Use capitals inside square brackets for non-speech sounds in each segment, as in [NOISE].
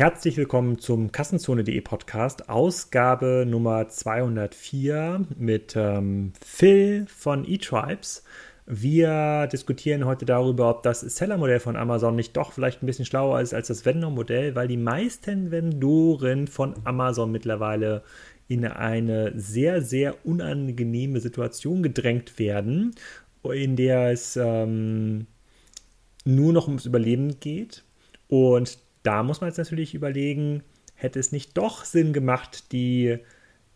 Herzlich willkommen zum Kassenzone.de Podcast, Ausgabe Nummer 204 mit ähm, Phil von eTribes. Wir diskutieren heute darüber, ob das Seller-Modell von Amazon nicht doch vielleicht ein bisschen schlauer ist als das Vendor-Modell, weil die meisten Vendoren von Amazon mittlerweile in eine sehr, sehr unangenehme Situation gedrängt werden, in der es ähm, nur noch ums Überleben geht. Und da muss man jetzt natürlich überlegen, hätte es nicht doch Sinn gemacht, die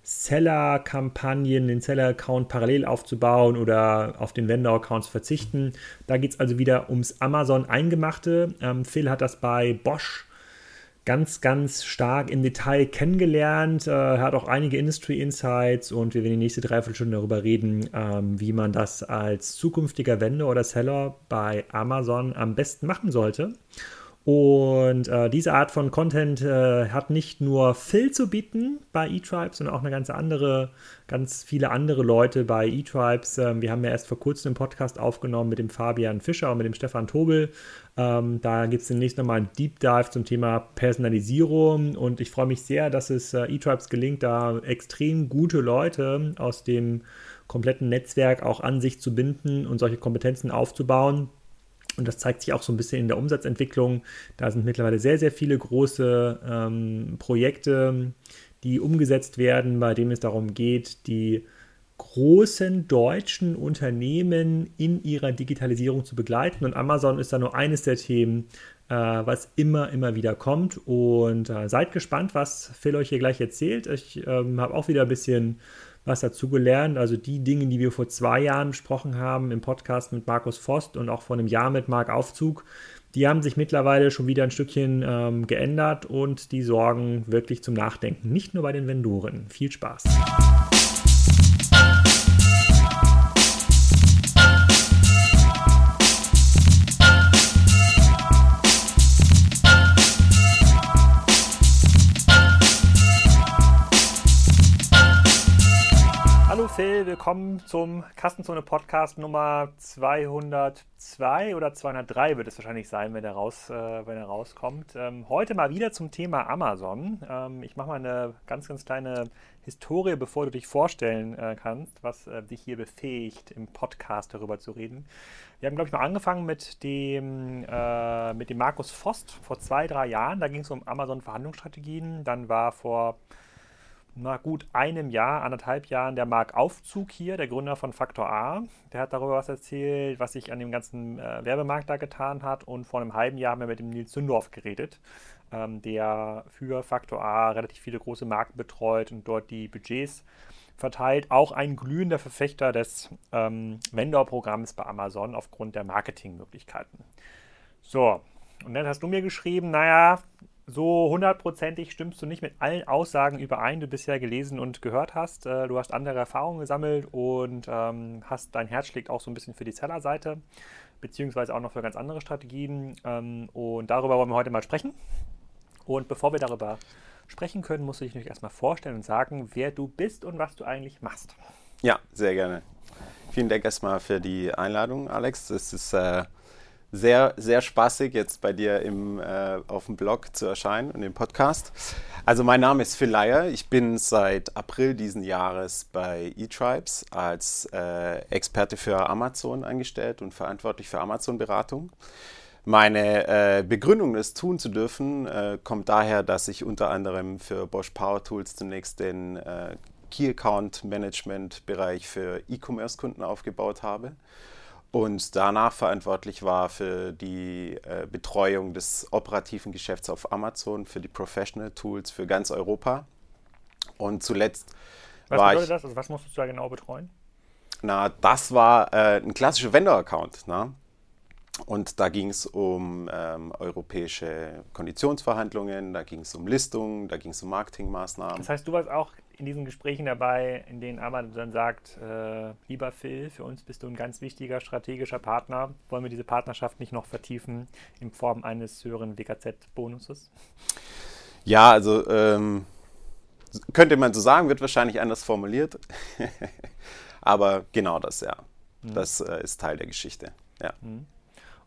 Seller-Kampagnen, den Seller-Account parallel aufzubauen oder auf den Vendor-Account zu verzichten. Da geht es also wieder ums Amazon-Eingemachte. Ähm, Phil hat das bei Bosch ganz, ganz stark im Detail kennengelernt. Er äh, hat auch einige Industry Insights und wir werden die nächste Dreiviertelstunde darüber reden, ähm, wie man das als zukünftiger Vendor oder Seller bei Amazon am besten machen sollte. Und äh, diese Art von Content äh, hat nicht nur Phil zu bieten bei eTribes, sondern auch eine ganz andere, ganz viele andere Leute bei eTribes. Ähm, wir haben ja erst vor kurzem einen Podcast aufgenommen mit dem Fabian Fischer und mit dem Stefan Tobel. Ähm, da gibt es demnächst nochmal einen Deep Dive zum Thema Personalisierung. Und ich freue mich sehr, dass es äh, eTribes gelingt, da extrem gute Leute aus dem kompletten Netzwerk auch an sich zu binden und solche Kompetenzen aufzubauen und das zeigt sich auch so ein bisschen in der Umsatzentwicklung. Da sind mittlerweile sehr, sehr viele große ähm, Projekte, die umgesetzt werden, bei denen es darum geht, die großen deutschen Unternehmen in ihrer Digitalisierung zu begleiten. Und Amazon ist da nur eines der Themen, äh, was immer, immer wieder kommt. Und äh, seid gespannt, was Phil euch hier gleich erzählt. Ich ähm, habe auch wieder ein bisschen was dazugelernt. Also die Dinge, die wir vor zwei Jahren besprochen haben im Podcast mit Markus Vost und auch vor einem Jahr mit Marc Aufzug, die haben sich mittlerweile schon wieder ein Stückchen ähm, geändert und die sorgen wirklich zum Nachdenken. Nicht nur bei den Vendoren. Viel Spaß. Willkommen zum Kassenzone Podcast Nummer 202 oder 203 wird es wahrscheinlich sein, wenn er, raus, äh, wenn er rauskommt. Ähm, heute mal wieder zum Thema Amazon. Ähm, ich mache mal eine ganz, ganz kleine Historie, bevor du dich vorstellen äh, kannst, was äh, dich hier befähigt, im Podcast darüber zu reden. Wir haben, glaube ich, mal angefangen mit dem, äh, mit dem Markus Vost vor zwei, drei Jahren. Da ging es um Amazon-Verhandlungsstrategien. Dann war vor na gut einem Jahr, anderthalb Jahren der Marc Aufzug hier, der Gründer von Faktor A. Der hat darüber was erzählt, was sich an dem ganzen äh, Werbemarkt da getan hat. Und vor einem halben Jahr haben wir mit dem Nils Zündorf geredet, ähm, der für Faktor A relativ viele große Marken betreut und dort die Budgets verteilt. Auch ein glühender Verfechter des ähm, Vendor-Programms bei Amazon aufgrund der Marketingmöglichkeiten. So, und dann hast du mir geschrieben, naja, so hundertprozentig stimmst du nicht mit allen Aussagen überein, die du bisher gelesen und gehört hast. Äh, du hast andere Erfahrungen gesammelt und ähm, hast dein Herz schlägt auch so ein bisschen für die Seller-Seite, beziehungsweise auch noch für ganz andere Strategien. Ähm, und darüber wollen wir heute mal sprechen. Und bevor wir darüber sprechen können, musst du dich erstmal vorstellen und sagen, wer du bist und was du eigentlich machst. Ja, sehr gerne. Vielen Dank erstmal für die Einladung, Alex. Das ist äh, sehr, sehr spaßig, jetzt bei dir im, äh, auf dem Blog zu erscheinen und im Podcast. Also mein Name ist Phil Leier. Ich bin seit April diesen Jahres bei eTribes als äh, Experte für Amazon angestellt und verantwortlich für Amazon-Beratung. Meine äh, Begründung, das tun zu dürfen, äh, kommt daher, dass ich unter anderem für Bosch Power Tools zunächst den äh, Key Account Management Bereich für E-Commerce-Kunden aufgebaut habe und danach verantwortlich war für die äh, Betreuung des operativen Geschäfts auf Amazon, für die Professional Tools für ganz Europa. Und zuletzt was war bedeutet ich, das? Also was musstest du da genau betreuen? Na, das war äh, ein klassischer Vendor-Account. Ne? Und da ging es um ähm, europäische Konditionsverhandlungen, da ging es um Listungen, da ging es um Marketingmaßnahmen. Das heißt, du warst auch in diesen Gesprächen dabei, in denen Amazon dann sagt, äh, lieber Phil, für uns bist du ein ganz wichtiger strategischer Partner. Wollen wir diese Partnerschaft nicht noch vertiefen in Form eines höheren WKZ-Bonuses? Ja, also ähm, könnte man so sagen, wird wahrscheinlich anders formuliert. [LAUGHS] Aber genau das, ja. Mhm. Das äh, ist Teil der Geschichte. Ja. Mhm.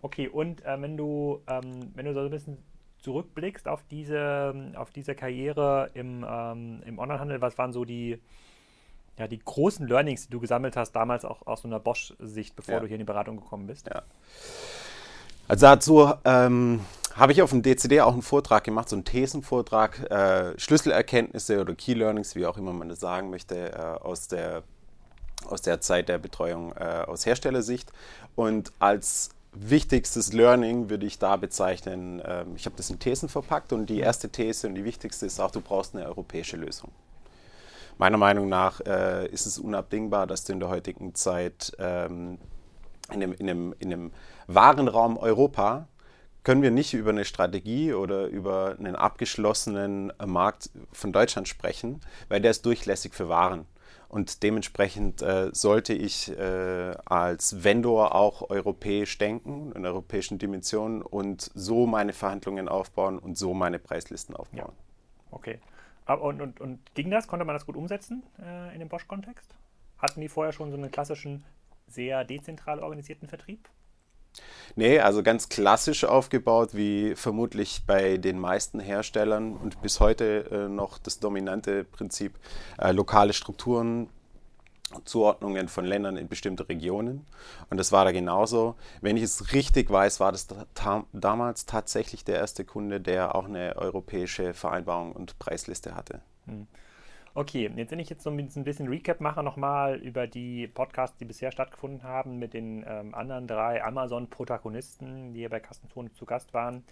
Okay, und äh, wenn du, ähm, wenn du so ein bisschen zurückblickst auf diese, auf diese Karriere im, ähm, im Onlinehandel, was waren so die, ja, die großen Learnings, die du gesammelt hast, damals auch aus so einer Bosch-Sicht, bevor ja. du hier in die Beratung gekommen bist? Ja. Also dazu ähm, habe ich auf dem DCD auch einen Vortrag gemacht, so einen Thesenvortrag, äh, Schlüsselerkenntnisse oder Key Learnings, wie auch immer man das sagen möchte, äh, aus, der, aus der Zeit der Betreuung äh, aus Herstellersicht. Und als wichtigstes Learning würde ich da bezeichnen, ähm, ich habe das in Thesen verpackt und die erste These und die wichtigste ist auch, du brauchst eine europäische Lösung. Meiner Meinung nach äh, ist es unabdingbar, dass du in der heutigen Zeit ähm, in, einem, in, einem, in einem Warenraum Europa können wir nicht über eine Strategie oder über einen abgeschlossenen Markt von Deutschland sprechen, weil der ist durchlässig für Waren. Und dementsprechend äh, sollte ich äh, als Vendor auch europäisch denken, in europäischen Dimensionen und so meine Verhandlungen aufbauen und so meine Preislisten aufbauen. Ja. Okay. Und, und, und ging das? Konnte man das gut umsetzen äh, in dem Bosch-Kontext? Hatten die vorher schon so einen klassischen, sehr dezentral organisierten Vertrieb? Nee, also ganz klassisch aufgebaut, wie vermutlich bei den meisten Herstellern und bis heute äh, noch das dominante Prinzip, äh, lokale Strukturen, Zuordnungen von Ländern in bestimmte Regionen. Und das war da genauso. Wenn ich es richtig weiß, war das ta damals tatsächlich der erste Kunde, der auch eine europäische Vereinbarung und Preisliste hatte. Hm. Okay, jetzt wenn ich jetzt so ein bisschen Recap mache nochmal über die Podcasts, die bisher stattgefunden haben mit den ähm, anderen drei Amazon-Protagonisten, die hier bei Kassenzone zu Gast waren,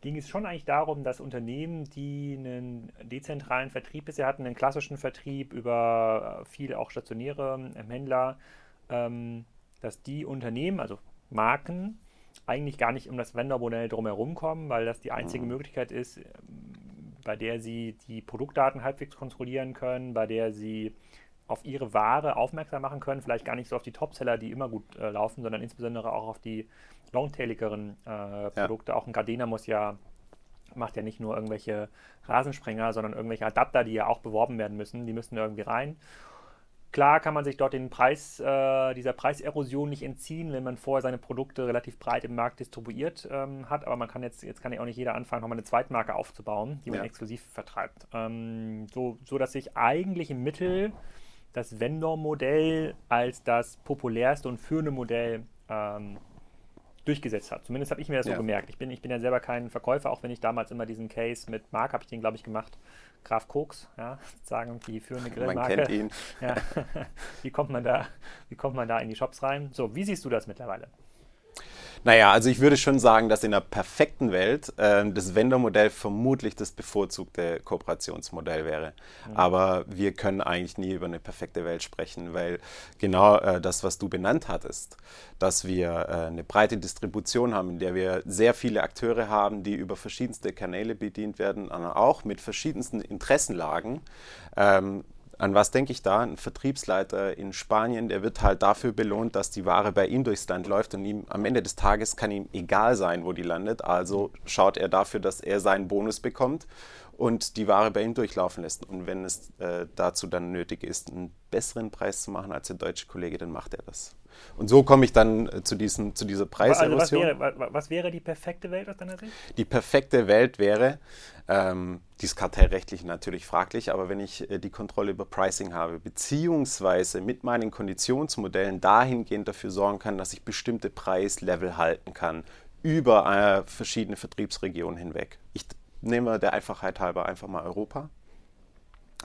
ging es schon eigentlich darum, dass Unternehmen, die einen dezentralen Vertrieb bisher hatten, einen klassischen Vertrieb über äh, viele auch stationäre ähm, Händler, ähm, dass die Unternehmen, also Marken, eigentlich gar nicht um das Vendor-Modell drumherum kommen, weil das die einzige mhm. Möglichkeit ist, bei der sie die Produktdaten halbwegs kontrollieren können, bei der sie auf ihre Ware aufmerksam machen können, vielleicht gar nicht so auf die Topseller, die immer gut äh, laufen, sondern insbesondere auch auf die longtailigeren äh, Produkte. Ja. Auch ein Gardena muss ja, macht ja nicht nur irgendwelche Rasensprenger, sondern irgendwelche Adapter, die ja auch beworben werden müssen, die müssen irgendwie rein. Klar kann man sich dort den Preis, äh, dieser Preiserosion nicht entziehen, wenn man vorher seine Produkte relativ breit im Markt distribuiert ähm, hat, aber man kann jetzt, jetzt kann ja auch nicht jeder anfangen, nochmal eine Zweitmarke aufzubauen, die man ja. exklusiv vertreibt. Ähm, so, so dass sich eigentlich im Mittel das Vendor-Modell als das populärste und führende Modell ähm, durchgesetzt hat. Zumindest habe ich mir das ja. so gemerkt. Ich bin, ich bin ja selber kein Verkäufer, auch wenn ich damals immer diesen Case mit Mark, habe ich den, glaube ich, gemacht, Graf Koks, ja, [LAUGHS] sagen die führende [LAUGHS] Grillmarke. Man kennt ihn. [LAUGHS] Ja. wie, kommt man da, wie kommt man da in die Shops rein? So, wie siehst du das mittlerweile? Naja, also ich würde schon sagen, dass in der perfekten Welt äh, das Vendor-Modell vermutlich das bevorzugte Kooperationsmodell wäre. Mhm. Aber wir können eigentlich nie über eine perfekte Welt sprechen, weil genau äh, das, was du benannt hattest, dass wir äh, eine breite Distribution haben, in der wir sehr viele Akteure haben, die über verschiedenste Kanäle bedient werden, auch mit verschiedensten Interessenlagen, ähm, an was denke ich da? Ein Vertriebsleiter in Spanien, der wird halt dafür belohnt, dass die Ware bei ihm durchs Land läuft und ihm am Ende des Tages kann ihm egal sein, wo die landet. Also schaut er dafür, dass er seinen Bonus bekommt und die Ware bei ihm durchlaufen lässt. Und wenn es äh, dazu dann nötig ist, einen besseren Preis zu machen als der deutsche Kollege, dann macht er das. Und so komme ich dann äh, zu, diesen, zu dieser Preiserosion. Also was, wäre, was wäre die perfekte Welt aus deiner Sicht? Die perfekte Welt wäre, ähm, die ist kartellrechtlich natürlich fraglich, aber wenn ich äh, die Kontrolle über Pricing habe, beziehungsweise mit meinen Konditionsmodellen dahingehend dafür sorgen kann, dass ich bestimmte Preislevel halten kann über äh, verschiedene Vertriebsregionen hinweg. Ich nehme der Einfachheit halber einfach mal Europa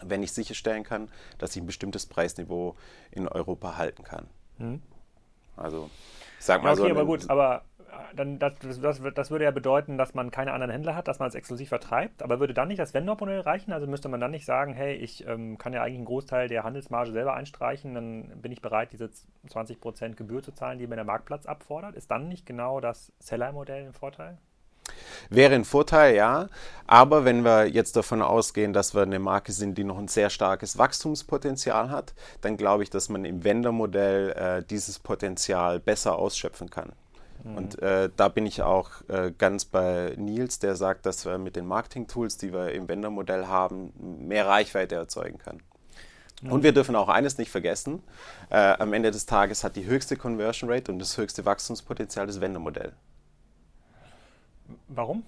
wenn ich sicherstellen kann, dass ich ein bestimmtes Preisniveau in Europa halten kann. Hm. Also, sag mal ja, okay, so. aber gut, aber äh, dann, das, das, das, würde ja bedeuten, dass man keine anderen Händler hat, dass man es exklusiv vertreibt. Aber würde dann nicht das Vendor-Modell reichen? Also müsste man dann nicht sagen, hey, ich ähm, kann ja eigentlich einen Großteil der Handelsmarge selber einstreichen, dann bin ich bereit, diese 20% Gebühr zu zahlen, die mir der Marktplatz abfordert. Ist dann nicht genau das Seller-Modell ein Vorteil? Wäre ein Vorteil, ja. Aber wenn wir jetzt davon ausgehen, dass wir eine Marke sind, die noch ein sehr starkes Wachstumspotenzial hat, dann glaube ich, dass man im Vendor-Modell äh, dieses Potenzial besser ausschöpfen kann. Mhm. Und äh, da bin ich auch äh, ganz bei Nils, der sagt, dass wir mit den Marketing-Tools, die wir im Vendor-Modell haben, mehr Reichweite erzeugen können. Mhm. Und wir dürfen auch eines nicht vergessen: äh, Am Ende des Tages hat die höchste Conversion Rate und das höchste Wachstumspotenzial das Vendor-Modell. Warum?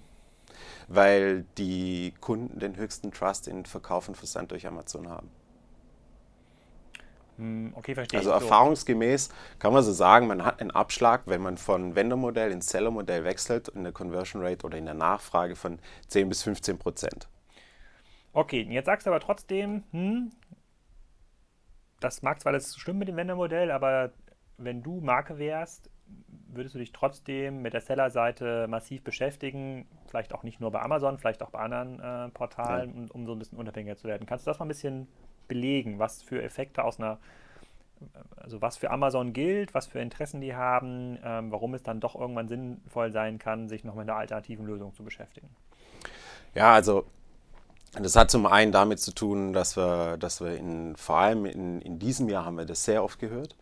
weil die Kunden den höchsten Trust in Verkauf und Versand durch Amazon haben. Hm, okay, verstehe. Also erfahrungsgemäß kann man so sagen, man hat einen Abschlag, wenn man von Vendor-Modell ins Seller-Modell wechselt, in der Conversion Rate oder in der Nachfrage von 10 bis 15 Prozent. Okay, jetzt sagst du aber trotzdem, hm, das mag zwar alles stimmen mit dem Vendor-Modell, aber wenn du Marke wärst, würdest du dich trotzdem mit der Seller-Seite massiv beschäftigen, vielleicht auch nicht nur bei Amazon, vielleicht auch bei anderen äh, Portalen, um, um so ein bisschen unabhängiger zu werden. Kannst du das mal ein bisschen belegen, was für Effekte aus einer, also was für Amazon gilt, was für Interessen die haben, ähm, warum es dann doch irgendwann sinnvoll sein kann, sich noch mit einer alternativen Lösung zu beschäftigen? Ja, also das hat zum einen damit zu tun, dass wir, dass wir in, vor allem in, in diesem Jahr haben wir das sehr oft gehört,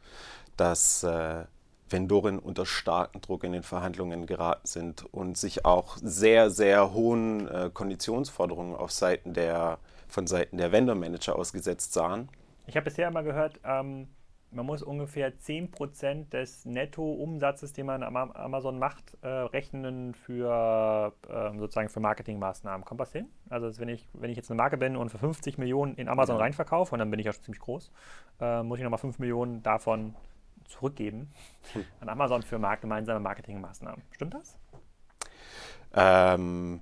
dass äh, Vendoren unter starken Druck in den Verhandlungen geraten sind und sich auch sehr, sehr hohen äh, Konditionsforderungen auf Seiten der, von Seiten der Vendor-Manager ausgesetzt sahen. Ich habe bisher immer gehört, ähm, man muss ungefähr 10% des Netto-Umsatzes, den man am Amazon macht, äh, rechnen für äh, sozusagen für Marketingmaßnahmen. Kommt das hin? Also wenn ich, wenn ich jetzt eine Marke bin und für 50 Millionen in Amazon ja. reinverkaufe, und dann bin ich ja schon ziemlich groß, äh, muss ich nochmal 5 Millionen davon zurückgeben hm. an Amazon für markt gemeinsame Marketingmaßnahmen. Stimmt das? Ähm,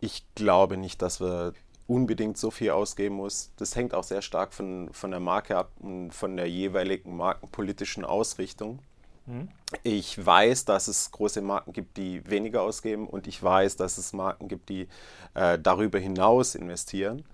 ich glaube nicht, dass wir unbedingt so viel ausgeben muss. Das hängt auch sehr stark von, von der Marke ab und von der jeweiligen markenpolitischen Ausrichtung. Mhm. Ich weiß, dass es große Marken gibt, die weniger ausgeben und ich weiß, dass es Marken gibt, die äh, darüber hinaus investieren.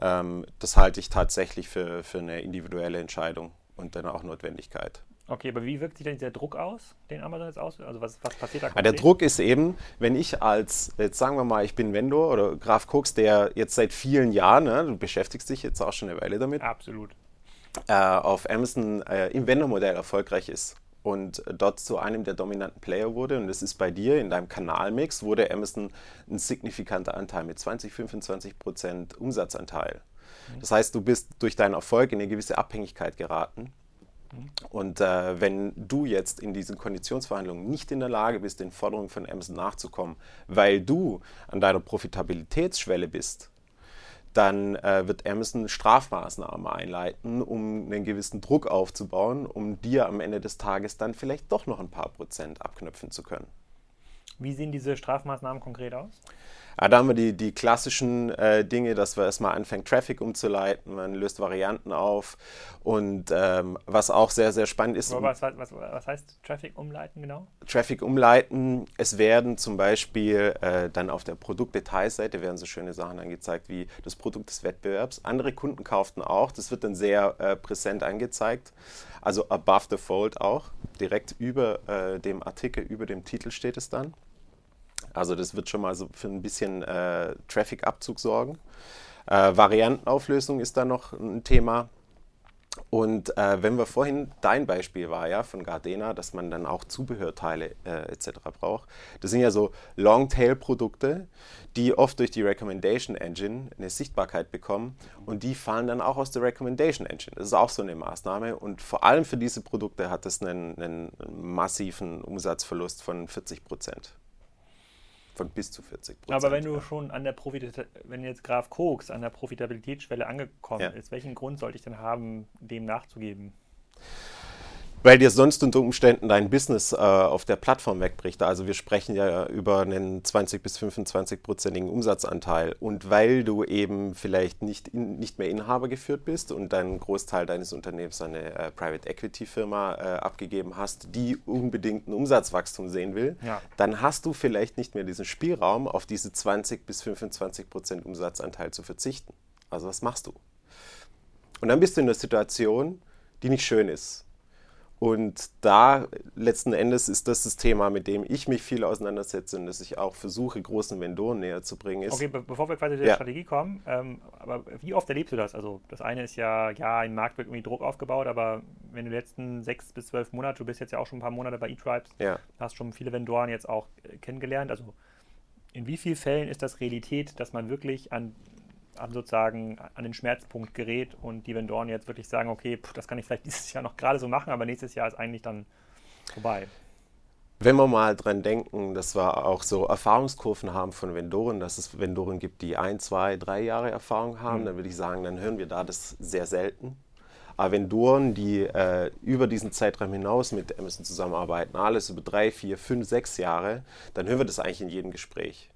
Ähm, das halte ich tatsächlich für, für eine individuelle Entscheidung und dann auch Notwendigkeit. Okay, aber wie wirkt sich denn dieser Druck aus, den Amazon jetzt aus? Also was, was passiert da konkret? Der Druck ist eben, wenn ich als, jetzt sagen wir mal, ich bin Vendor oder Graf Cooks, der jetzt seit vielen Jahren, ne, du beschäftigst dich jetzt auch schon eine Weile damit. Absolut. Äh, auf Amazon äh, im Vendor-Modell erfolgreich ist und dort zu einem der dominanten Player wurde. Und das ist bei dir in deinem Kanalmix, wurde Amazon ein signifikanter Anteil mit 20, 25 Prozent Umsatzanteil. Mhm. Das heißt, du bist durch deinen Erfolg in eine gewisse Abhängigkeit geraten und äh, wenn du jetzt in diesen Konditionsverhandlungen nicht in der Lage bist, den Forderungen von Amazon nachzukommen, weil du an deiner Profitabilitätsschwelle bist, dann äh, wird Amazon Strafmaßnahmen einleiten, um einen gewissen Druck aufzubauen, um dir am Ende des Tages dann vielleicht doch noch ein paar Prozent abknüpfen zu können. Wie sehen diese Strafmaßnahmen konkret aus? Ja, da haben wir die, die klassischen äh, Dinge, dass wir erstmal anfangen, Traffic umzuleiten, man löst Varianten auf und ähm, was auch sehr, sehr spannend ist. Was, was, was, heißt Traffic umleiten genau? Traffic umleiten, es werden zum Beispiel äh, dann auf der Produktdetailseite werden so schöne Sachen angezeigt wie das Produkt des Wettbewerbs. Andere Kunden kauften auch, das wird dann sehr äh, präsent angezeigt. Also above the fold auch, direkt über äh, dem Artikel, über dem Titel steht es dann. Also das wird schon mal so für ein bisschen äh, Traffic-Abzug sorgen. Äh, Variantenauflösung ist da noch ein Thema. Und äh, wenn wir vorhin, dein Beispiel war ja von Gardena, dass man dann auch Zubehörteile äh, etc. braucht. Das sind ja so Longtail-Produkte, die oft durch die Recommendation Engine eine Sichtbarkeit bekommen und die fallen dann auch aus der Recommendation Engine. Das ist auch so eine Maßnahme und vor allem für diese Produkte hat es einen, einen massiven Umsatzverlust von 40 Prozent von bis zu 40 Prozent. Aber wenn du schon an der Profit wenn jetzt Graf Koks an der Profitabilitätsschwelle angekommen ja. ist, welchen Grund sollte ich denn haben, dem nachzugeben? Weil dir sonst unter Umständen dein Business äh, auf der Plattform wegbricht. Also wir sprechen ja über einen 20 bis 25-prozentigen Umsatzanteil. Und weil du eben vielleicht nicht, in, nicht mehr Inhaber geführt bist und deinen Großteil deines Unternehmens an eine äh, Private Equity Firma äh, abgegeben hast, die unbedingt ein Umsatzwachstum sehen will, ja. dann hast du vielleicht nicht mehr diesen Spielraum, auf diese 20 bis 25 Prozent Umsatzanteil zu verzichten. Also was machst du? Und dann bist du in einer Situation, die nicht schön ist und da letzten Endes ist das das Thema, mit dem ich mich viel auseinandersetze und das ich auch versuche, großen Vendoren näher zu bringen. Ist. Okay, be bevor wir quasi zu der ja. Strategie kommen, ähm, aber wie oft erlebst du das? Also das eine ist ja, ja, im Markt wird irgendwie Druck aufgebaut, aber wenn du die letzten sechs bis zwölf Monate, du bist jetzt ja auch schon ein paar Monate bei eTribes, ja. hast schon viele Vendoren jetzt auch äh, kennengelernt. Also in wie vielen Fällen ist das Realität, dass man wirklich an an sozusagen an den Schmerzpunkt gerät und die Vendoren jetzt wirklich sagen, okay, pff, das kann ich vielleicht [LAUGHS] dieses Jahr noch gerade so machen, aber nächstes Jahr ist eigentlich dann vorbei. wenn wir mal dran denken, dass wir auch so Erfahrungskurven haben von Vendoren, dass es Vendoren gibt, die ein, zwei, drei Jahre Erfahrung haben, mhm. dann würde ich sagen, dann hören wir da das sehr selten. Aber Vendoren, die äh, über diesen Zeitraum hinaus mit Amazon zusammenarbeiten, alles über drei, vier, fünf, sechs Jahre, dann hören wir das eigentlich in jedem Gespräch.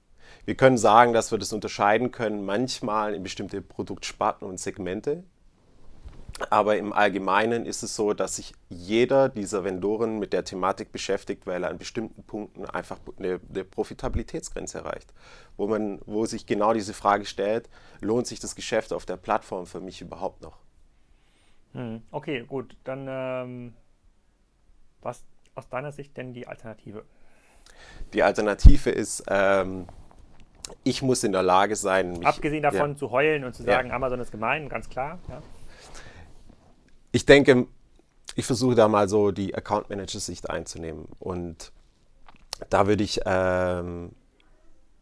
Wir können sagen, dass wir das unterscheiden können, manchmal in bestimmte Produktsparten und Segmente, aber im Allgemeinen ist es so, dass sich jeder dieser Vendoren mit der Thematik beschäftigt, weil er an bestimmten Punkten einfach eine, eine, Profitabilitätsgrenze erreicht. Wo, man, wo sich genau diese Frage stellt, lohnt sich das Geschäft auf der Plattform für mich überhaupt noch? Hm, okay, gut. Dann ähm, was aus deiner Sicht denn die Alternative? Die Alternative ist, ähm, ich muss in der Lage sein, mich, Abgesehen davon ja, zu heulen und zu sagen, ja. Amazon ist gemein, ganz klar. Ja ich denke, ich versuche da mal so die Account Manager Sicht einzunehmen. Und da würde ich, ähm,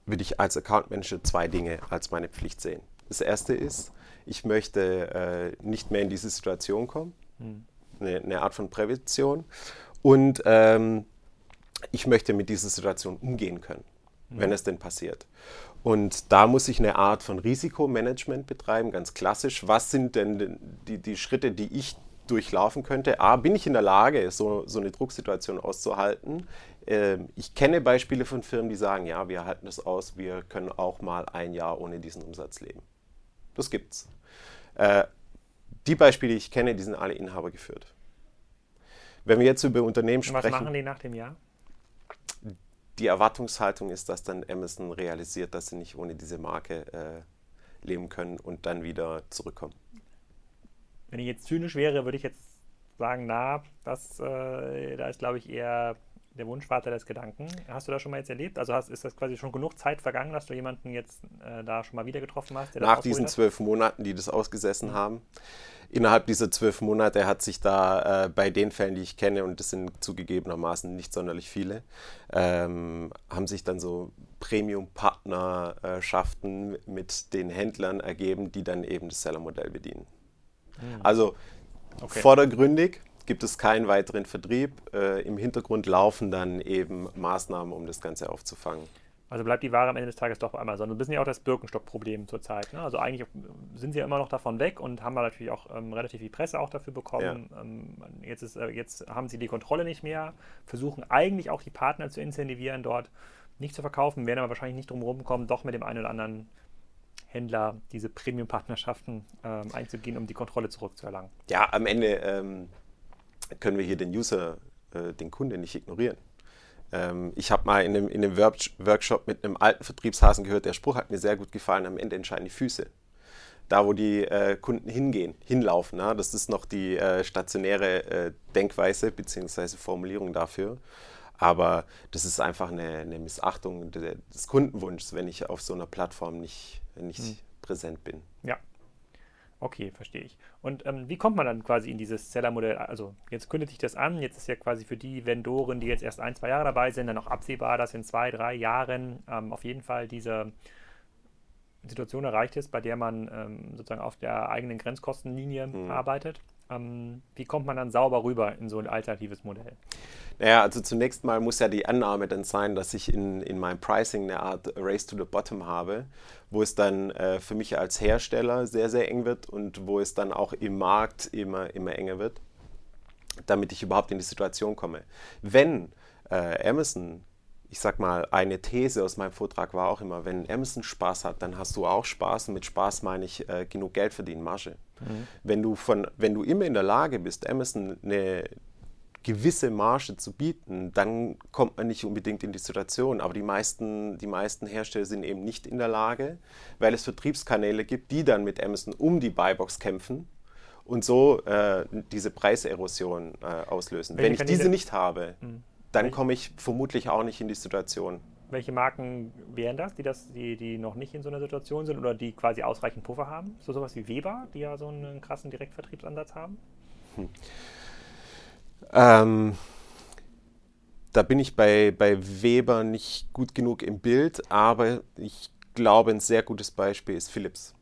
würde ich als Account Manager zwei Dinge als meine Pflicht sehen. Das erste ist, ich möchte äh, nicht mehr in diese Situation kommen. Hm. Eine, eine, Art von Prävention. Und ähm, ich möchte mit dieser Situation umgehen können, wenn es denn passiert. Und da muss ich eine Art von Risikomanagement betreiben, ganz klassisch. Was sind denn die, die Schritte, die ich durchlaufen könnte? A, bin ich in der Lage, so, so eine Drucksituation auszuhalten? Ähm, ich kenne Beispiele von Firmen, die sagen, ja, wir halten das aus, wir können auch mal ein Jahr ohne diesen Umsatz leben. Das gibt's. Äh, die Beispiele, die ich kenne, die sind alle Inhaber geführt. Wenn wir jetzt über Unternehmen sprechen. Was machen die nach dem Jahr? Die Erwartungshaltung ist, dass dann Amazon realisiert, dass sie nicht ohne diese Marke äh, leben können und dann wieder zurückkommen. Wenn ich jetzt zynisch wäre, würde ich jetzt sagen, na, das, äh, da ist, glaube ich, eher der Wunschvater des Gedanken. Hast du das schon mal jetzt erlebt? Also hast, ist das quasi schon genug Zeit vergangen, dass du jemanden jetzt äh, da schon mal wieder getroffen hast? Nach diesen zwölf Monaten, die das ausgesessen mhm. haben. Innerhalb dieser zwölf Monate hat sich da äh, bei den Fällen, die ich kenne, und das sind zugegebenermaßen nicht sonderlich viele, ähm, haben sich dann so Premium-Partnerschaften mit den Händlern ergeben, die dann eben das Seller-Modell bedienen. Mhm. Also okay. vordergründig gibt es keinen weiteren Vertrieb. Äh, Im Hintergrund laufen dann eben Maßnahmen, um das Ganze aufzufangen. Also bleibt die Ware am Ende des Tages doch bei Amazon. Ein bisschen ja auch das Birkenstock-Problem zurzeit. Ne? Also eigentlich sind sie ja immer noch davon weg und haben natürlich auch ähm, relativ viel Presse auch dafür bekommen. Ja. Ähm, jetzt, ist, äh, jetzt haben sie die Kontrolle nicht mehr, versuchen eigentlich auch die Partner zu incentivieren, dort nicht zu verkaufen, werden aber wahrscheinlich nicht drum kommen, doch mit dem einen oder anderen Händler diese Premium-Partnerschaften ähm, einzugehen, um die Kontrolle zurückzuerlangen. Ja, am Ende ähm, können wir hier den User, äh, den Kunden nicht ignorieren. Ähm, ich habe mal in einem, in einem Workshop mit einem alten Vertriebshasen gehört, der Spruch hat mir sehr gut gefallen, am Ende entscheiden die Füße. Da, wo die äh, Kunden hingehen, hinlaufen. Na? Das ist noch die äh, stationäre äh, Denkweise bzw. Formulierung dafür. Aber das ist einfach eine, eine Missachtung des Kundenwunschs, wenn ich auf so einer Plattform nicht, nicht hm. präsent bin. Ja, Okay, verstehe ich. Und ähm, wie kommt man dann quasi in dieses Seller-Modell? Also jetzt kündigt sich das an, jetzt ist ja quasi für die Vendoren, die jetzt erst ein, zwei Jahre dabei sind, dann auch absehbar, dass in zwei, drei Jahren ähm, auf jeden Fall diese Situation erreicht ist, bei der man ähm, sozusagen auf der eigenen Grenzkostenlinie mhm. arbeitet. Ähm, wie kommt man dann sauber rüber in so ein alternatives Modell? Naja, also zunächst mal muss ja die Annahme dann sein, dass ich in, in meinem Pricing eine Art Race to the Bottom habe, wo es dann äh, für mich als Hersteller sehr, sehr eng wird und wo es dann auch im Markt immer, immer enger wird, damit ich überhaupt in die Situation komme. Wenn äh, Amazon ich sag mal, eine These aus meinem Vortrag war auch immer, wenn Amazon Spaß hat, dann hast du auch Spaß. Und mit Spaß meine ich äh, genug Geld verdienen, Marge. Mhm. Wenn, du von, wenn du immer in der Lage bist, Amazon eine gewisse Marge zu bieten, dann kommt man nicht unbedingt in die Situation. Aber die meisten, die meisten Hersteller sind eben nicht in der Lage, weil es Vertriebskanäle gibt, die dann mit Amazon um die Buybox kämpfen und so äh, diese Preiserosion äh, auslösen. Welche Wenn ich diese nicht habe, mhm dann komme ich vermutlich auch nicht in die Situation. Welche Marken wären das, die, das die, die noch nicht in so einer Situation sind oder die quasi ausreichend Puffer haben? So sowas wie Weber, die ja so einen krassen Direktvertriebsansatz haben? Hm. Ähm, da bin ich bei, bei Weber nicht gut genug im Bild, aber ich glaube, ein sehr gutes Beispiel ist Philips.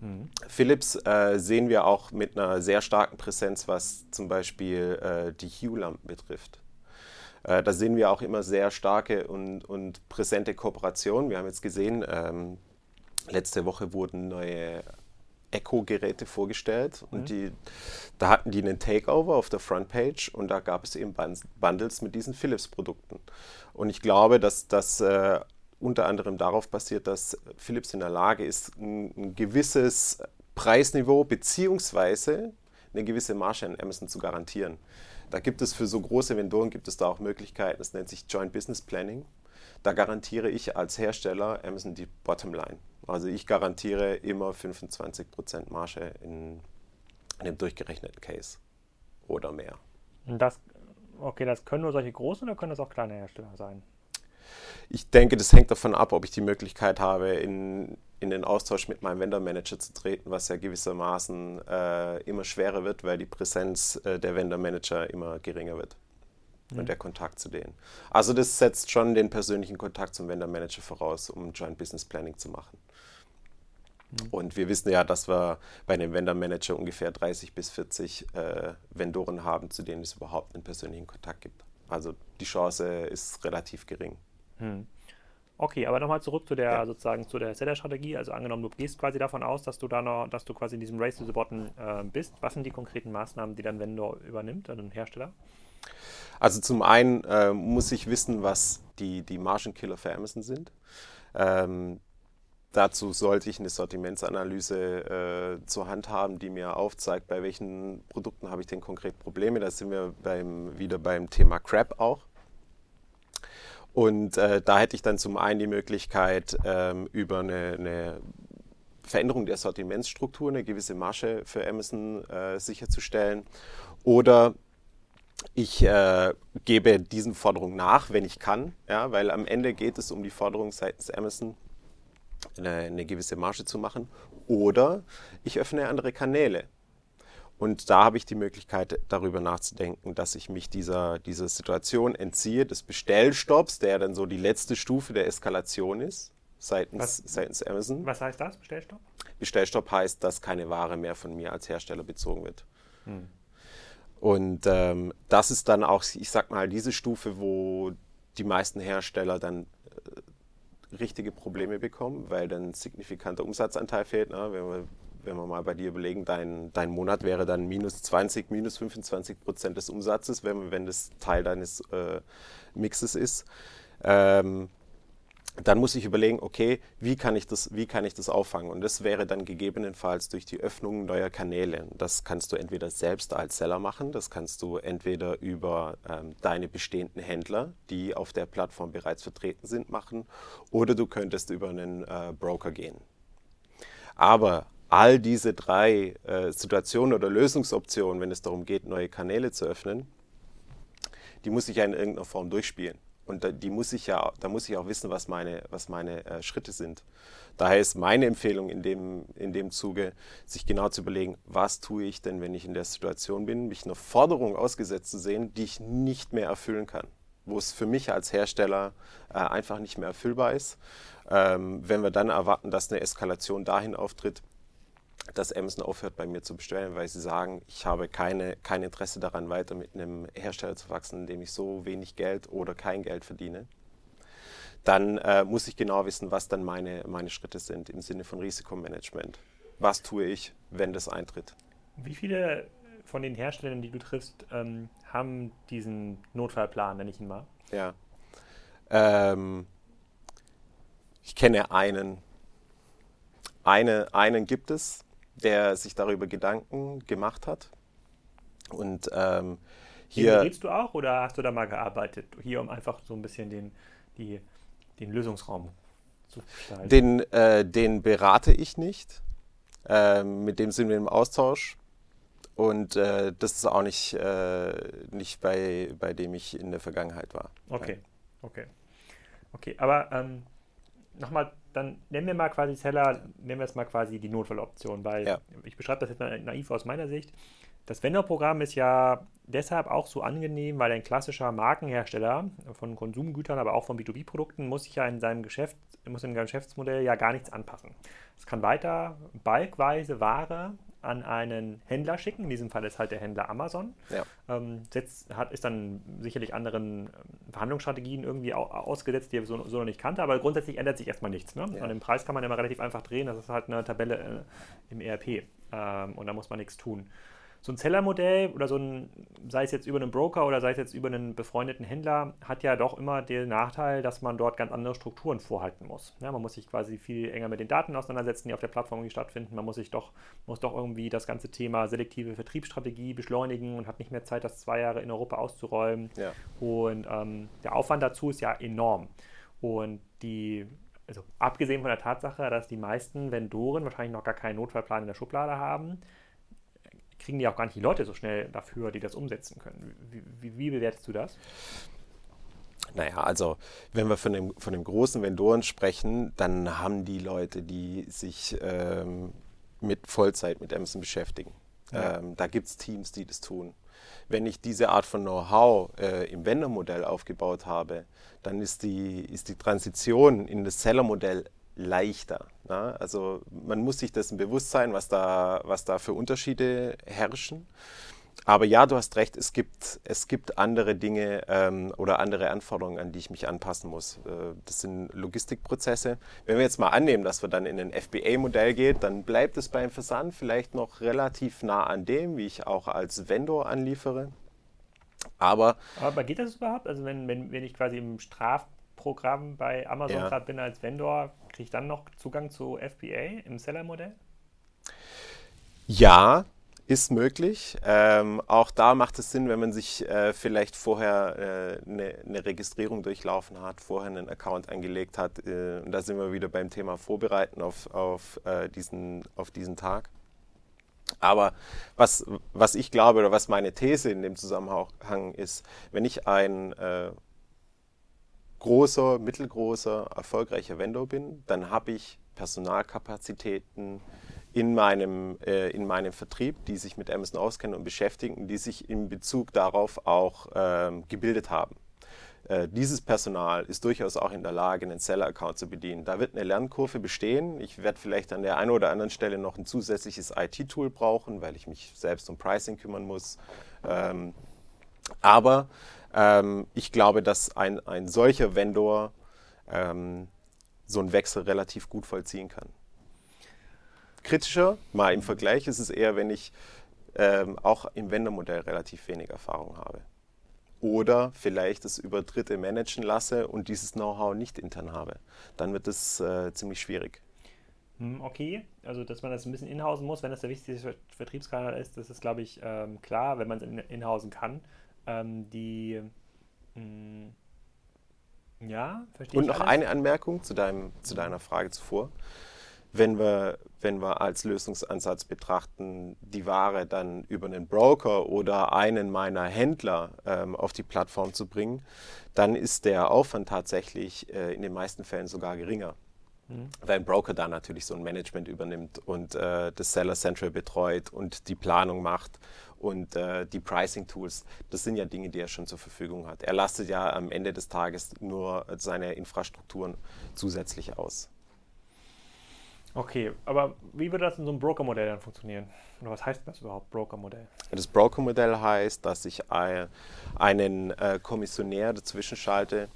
Mhm. Philips äh, sehen wir auch mit einer sehr starken Präsenz, was zum Beispiel äh, die Hue-Lampen betrifft. Äh, da sehen wir auch immer sehr starke und, und präsente Kooperationen. Wir haben jetzt gesehen, ähm, letzte Woche wurden neue Echo-Geräte vorgestellt und mhm. die, da hatten die einen Takeover auf der Frontpage und da gab es eben Bundles mit diesen Philips-Produkten. Und ich glaube, dass das äh, unter anderem darauf basiert, dass Philips in der Lage ist, ein, ein gewisses Preisniveau beziehungsweise eine gewisse Marge an Amazon zu garantieren. Da gibt es für so große Vendoren gibt es da auch Möglichkeiten, das nennt sich Joint Business Planning. Da garantiere ich als Hersteller Amazon die Bottomline. Also ich garantiere immer 25% Marge in, in dem durchgerechneten Case oder mehr. Und das, okay, das können nur solche großen oder können das auch kleine Hersteller sein? Ich denke, das hängt davon ab, ob ich die Möglichkeit habe, in, in den Austausch mit meinem Vendor-Manager zu treten, was ja gewissermaßen äh, immer schwerer wird, weil die Präsenz äh, der Vendor-Manager immer geringer wird mhm. und der Kontakt zu denen. Also das setzt schon den persönlichen Kontakt zum Vendor-Manager voraus, um Joint Business Planning zu machen. Mhm. Und wir wissen ja, dass wir bei einem Vendor-Manager ungefähr 30 bis 40 äh, Vendoren haben, zu denen es überhaupt einen persönlichen Kontakt gibt. Also die Chance ist relativ gering. Mhm. Okay, aber nochmal zurück zu der ja. sozusagen zu der Seller-Strategie. Also angenommen, du gehst quasi davon aus, dass du da noch, dass du quasi in diesem Race to the Bottom äh, bist. Was sind die konkreten Maßnahmen, die dann Vendor übernimmt, also ein Hersteller? Also zum einen äh, muss ich wissen, was die, die Margenkiller für Amazon sind. Ähm, dazu sollte ich eine Sortimentsanalyse äh, zur Hand haben, die mir aufzeigt, bei welchen Produkten habe ich denn konkret Probleme. Da sind wir beim, wieder beim Thema Crap auch. Und äh, da hätte ich dann zum einen die Möglichkeit, ähm, über eine, eine, Veränderung der Sortimentsstruktur eine gewisse Masche für Amazon äh, sicherzustellen. Oder ich äh, gebe diesen Forderungen nach, wenn ich kann, ja, weil am Ende geht es um die Forderung seitens Amazon, eine, eine gewisse Marge zu machen. Oder ich öffne andere Kanäle. Und da habe ich die Möglichkeit, darüber nachzudenken, dass ich mich dieser, dieser Situation entziehe, des Bestellstopps, der dann so die letzte Stufe der Eskalation ist, seitens, was, seitens Amazon. Was heißt das, Bestellstopp? Bestellstopp heißt, dass keine Ware mehr von mir als Hersteller bezogen wird. Hm. Und ähm, das ist dann auch, ich sag mal, diese Stufe, wo die meisten Hersteller dann äh, richtige Probleme bekommen, weil dann signifikanter Umsatzanteil fehlt. Ne? Wenn wir wenn wir mal bei dir überlegen, dein, dein Monat wäre dann minus 20, minus 25 Prozent des Umsatzes, wenn, wenn das Teil deines äh, Mixes ist. Ähm, dann muss ich überlegen, okay, wie kann ich das, wie kann ich das auffangen? Und das wäre dann gegebenenfalls durch die Öffnung neuer Kanäle. Das kannst du entweder selbst als Seller machen, das kannst du entweder über ähm, deine bestehenden Händler, die auf der Plattform bereits vertreten sind, machen, oder du könntest über einen äh, Broker gehen. Aber all diese drei äh, Situationen oder Lösungsoptionen, wenn es darum geht, neue Kanäle zu öffnen, die muss ich ja in irgendeiner Form durchspielen. Und da, die muss ich ja, da muss ich auch wissen, was meine, was meine äh, Schritte sind. Daher ist meine Empfehlung in dem, in dem Zuge, sich genau zu überlegen, was tue ich denn, wenn ich in der Situation bin, mich einer Forderung ausgesetzt zu sehen, die ich nicht mehr erfüllen kann. Wo es für mich als Hersteller äh, einfach nicht mehr erfüllbar ist. Ähm, wenn wir dann erwarten, dass eine Eskalation dahin auftritt, dass Amazon aufhört, bei mir zu bestellen, weil sie sagen, ich habe keine, kein Interesse daran, weiter mit einem Hersteller zu wachsen, in dem ich so wenig Geld oder kein Geld verdiene. Dann äh, muss ich genau wissen, was dann meine, meine Schritte sind im Sinne von Risikomanagement. Was tue ich, wenn das eintritt? Wie viele von den Herstellern, die du triffst, ähm, haben diesen Notfallplan, nenne ich ihn mal? Ja. Ähm, ich kenne einen. Eine, einen gibt es, der sich darüber Gedanken gemacht hat. Und ähm, hier. Redest du auch oder hast du da mal gearbeitet? Hier, um einfach so ein bisschen den, die, den Lösungsraum zu gestalten. Den, äh, den berate ich nicht. Äh, mit dem sind wir im Austausch. Und äh, das ist auch nicht, äh, nicht bei, bei dem ich in der Vergangenheit war. Okay, okay. Okay, aber ähm, nochmal dann nennen wir mal quasi Seller, nennen wir es mal quasi die Notfalloption, weil ja. ich beschreibe das jetzt mal naiv aus meiner Sicht. Das Vendor-Programm ist ja deshalb auch so angenehm, weil ein klassischer Markenhersteller von Konsumgütern, aber auch von B2B-Produkten muss sich ja in seinem Geschäft, muss im Geschäftsmodell ja gar nichts anpassen. Es kann weiter balkweise Ware an einen Händler schicken. In diesem Fall ist halt der Händler Amazon. Ja. Ähm, setzt, hat, ist dann sicherlich anderen ähm, Verhandlungsstrategien irgendwie au ausgesetzt, die er so, so, noch nicht kannte, aber grundsätzlich ändert sich erstmal nichts. Ne? Ja. An dem Preis kann man immer relativ einfach drehen. Das ist halt eine Tabelle äh, im ERP ähm, und da muss man nichts tun so ein Seller-Modell oder so ein, sei es jetzt über einen Broker oder sei es jetzt über einen befreundeten Händler, hat ja doch immer den Nachteil, dass man dort ganz andere Strukturen vorhalten muss. Ja, man muss sich quasi viel enger mit den Daten auseinandersetzen, die auf der Plattform irgendwie stattfinden. Man muss sich doch, muss doch irgendwie das ganze Thema selektive Vertriebsstrategie beschleunigen und hat nicht mehr Zeit, das zwei Jahre in Europa auszuräumen. Ja. Und ähm, der Aufwand dazu ist ja enorm. Und die also abgesehen von der Tatsache, dass die meisten Vendoren wahrscheinlich noch gar keinen Notfallplan in der Schublade haben, kriegen die auch gar nicht die Leute so schnell dafür, die das umsetzen können. Wie, wie, wie bewertest du das? Naja, also wenn wir von dem, von dem großen Vendoren sprechen, dann haben die Leute, die sich ähm, mit Vollzeit mit Amazon beschäftigen. Ja. Ähm, da gibt es Teams, die das tun. Wenn ich diese Art von Know-how äh, im Vendor-Modell aufgebaut habe, dann ist die, ist die Transition in das Seller-Modell leichter. Ne? Also man muss sich dessen bewusst sein, was da, was da für Unterschiede herrschen. Aber ja, du hast recht, es gibt, es gibt andere Dinge ähm, oder andere Anforderungen, an die ich mich anpassen muss. Äh, das sind Logistikprozesse. Wenn wir jetzt mal annehmen, dass wir dann in ein FBA-Modell gehen, dann bleibt es beim Versand vielleicht noch relativ nah an dem, wie ich auch als Vendor anliefere. Aber, Aber geht das überhaupt? Also wenn, wenn, wenn ich quasi im Strafprogramm bei Amazon ja. gerade bin als Vendor, kriege ich dann noch Zugang zu FBA im Seller-Modell? Ja, ist möglich. Ähm, auch da macht es Sinn, wenn man sich äh, vielleicht vorher äh, eine, eine, Registrierung durchlaufen hat, vorher einen Account angelegt hat. Äh, und da sind wir wieder beim Thema Vorbereiten auf, auf, äh, diesen, auf diesen Tag. Aber was, was ich glaube oder was meine These in dem Zusammenhang ist, wenn ich ein äh, großer, mittelgroßer, erfolgreicher Vendor bin, dann habe ich Personalkapazitäten in meinem, äh, in meinem Vertrieb, die sich mit Amazon auskennen und beschäftigen, die sich in Bezug darauf auch ähm, gebildet haben. Äh, dieses Personal ist durchaus auch in der Lage, einen Seller-Account zu bedienen. Da wird eine Lernkurve bestehen. Ich werde vielleicht an der einen oder anderen Stelle noch ein zusätzliches IT-Tool brauchen, weil ich mich selbst um Pricing kümmern muss. Ähm, aber ähm, ich glaube, dass ein, ein solcher Vendor ähm, so einen Wechsel relativ gut vollziehen kann. Kritischer, mal im Vergleich, ist es eher, wenn ich ähm, auch im Vendor-Modell relativ wenig Erfahrung habe. Oder vielleicht es über Dritte managen lasse und dieses Know-how nicht intern habe. Dann wird es äh, ziemlich schwierig. Hm, okay, also dass man das ein bisschen inhausen muss, wenn das der wichtigste Vertriebskanal ist, das ist, glaube ich, ähm, klar, wenn man es inhausen kann ähm, die mh, mm, ja, verstehe Und noch alles. eine Anmerkung zu, deinem, zu deiner Frage zuvor. Wenn wir, wenn wir als Lösungsansatz betrachten, die Ware dann über einen Broker oder einen meiner Händler ähm, auf die Plattform zu bringen, dann ist der Aufwand tatsächlich äh, in den meisten Fällen sogar geringer. Mhm. Weil ein Broker da natürlich so ein Management übernimmt und äh, das Seller Central betreut und die Planung macht und äh, die Pricing-Tools, das sind ja Dinge, die er schon zur Verfügung hat. Er lastet ja am Ende des Tages nur seine Infrastrukturen zusätzlich aus. Okay, aber wie würde das in so einem Broker-Modell dann funktionieren? Oder was heißt das überhaupt, Broker-Modell? Das Broker-Modell heißt, dass ich einen äh, Kommissionär dazwischen schalte,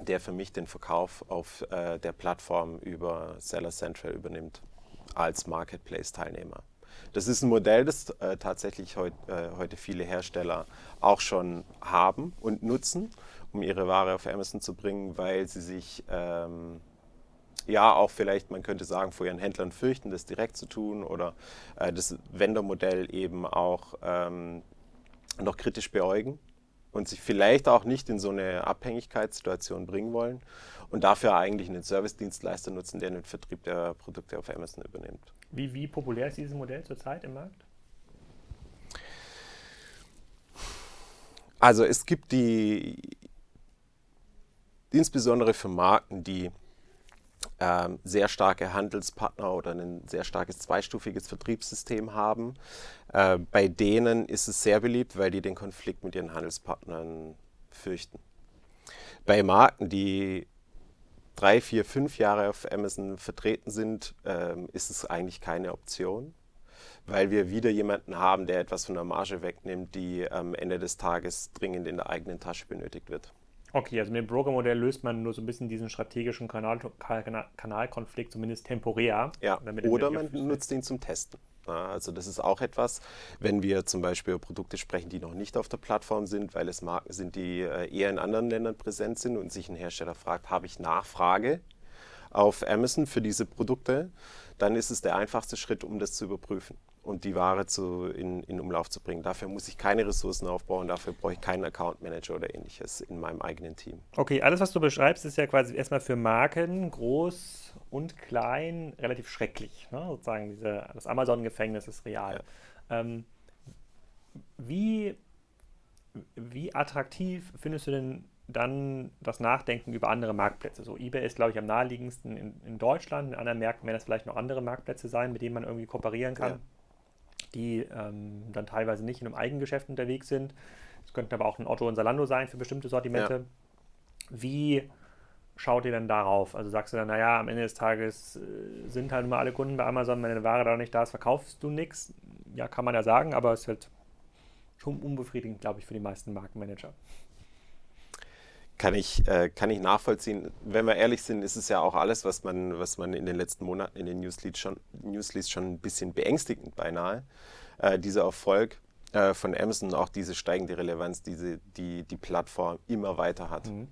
der für mich den Verkauf auf äh, der Plattform über Seller Central übernimmt als Marketplace-Teilnehmer. Das ist ein Modell, das äh, tatsächlich heut, äh, heute viele Hersteller auch schon haben und nutzen, um ihre Ware auf Amazon zu bringen, weil sie sich ähm, ja auch vielleicht, man könnte sagen, vor ihren Händlern fürchten, das direkt zu tun oder äh, das Vendor-Modell eben auch ähm, noch kritisch beäugen und sich vielleicht auch nicht in so eine Abhängigkeitssituation bringen wollen und dafür eigentlich einen Service-Dienstleister nutzen, der den Vertrieb der Produkte auf Amazon übernimmt. Wie, wie populär ist dieses Modell zurzeit im Markt? Also es gibt die, insbesondere für Marken, die ähm, sehr starke Handelspartner oder ein sehr starkes zweistufiges Vertriebssystem haben. Äh, bei denen ist es sehr beliebt, weil die den Konflikt mit ihren Handelspartnern fürchten. Bei Marken, die drei, vier, fünf Jahre auf Amazon vertreten sind, ähm, ist es eigentlich keine Option. weil wir wieder jemanden haben, der etwas von der Marge wegnimmt, die am Ende des Tages dringend in der eigenen Tasche benötigt wird. Okay, also mit dem Broker-Modell löst man nur so ein bisschen diesen strategischen Kanal, Kanal, Kanalkonflikt, zumindest temporär. Ja, oder man nutzt ihn zum Testen. Also das ist auch etwas, wenn wir zum Beispiel über Produkte sprechen, die noch nicht auf der Plattform sind, weil es Marken sind, die äh, eher in anderen Ländern präsent sind und sich ein Hersteller fragt, habe ich Nachfrage auf Amazon für diese Produkte, dann ist es der einfachste Schritt, um das zu überprüfen und die Ware zu, in, in Umlauf zu bringen. Dafür muss ich keine Ressourcen aufbauen, dafür brauche ich keinen Account Manager oder ähnliches in meinem eigenen Team. Okay, alles, was du beschreibst, ist ja quasi erstmal für Marken groß und klein relativ schrecklich. Ne? Sozusagen diese, das Amazon-Gefängnis ist real. Ja. Ähm, wie, wie attraktiv findest du denn dann das Nachdenken über andere Marktplätze. So eBay ist, glaube ich, am naheliegendsten in, in Deutschland. In anderen Märkten werden das vielleicht noch andere Marktplätze sein, mit denen man irgendwie kooperieren kann. Ja die ähm, dann teilweise nicht in einem Eigengeschäft unterwegs sind. Es könnten aber auch ein Otto und Salando sein für bestimmte Sortimente. Ja. Wie schaut ihr denn darauf? Also sagst du dann, naja, am Ende des Tages äh, sind halt immer alle Kunden bei Amazon, wenn deine Ware da nicht da ist, verkaufst du nichts. Ja, kann man ja sagen, aber es wird schon unbefriedigend, glaube ich, für die meisten Markenmanager. Kann ich, äh, kann ich nachvollziehen. Wenn wir ehrlich sind, ist es ja auch alles, was man, was man in den letzten Monaten in den Newsleads schon, Newsleads schon ein bisschen beängstigend beinahe. Äh, dieser Erfolg äh, von Amazon, auch diese steigende Relevanz, die die, die Plattform immer weiter hat. Mhm.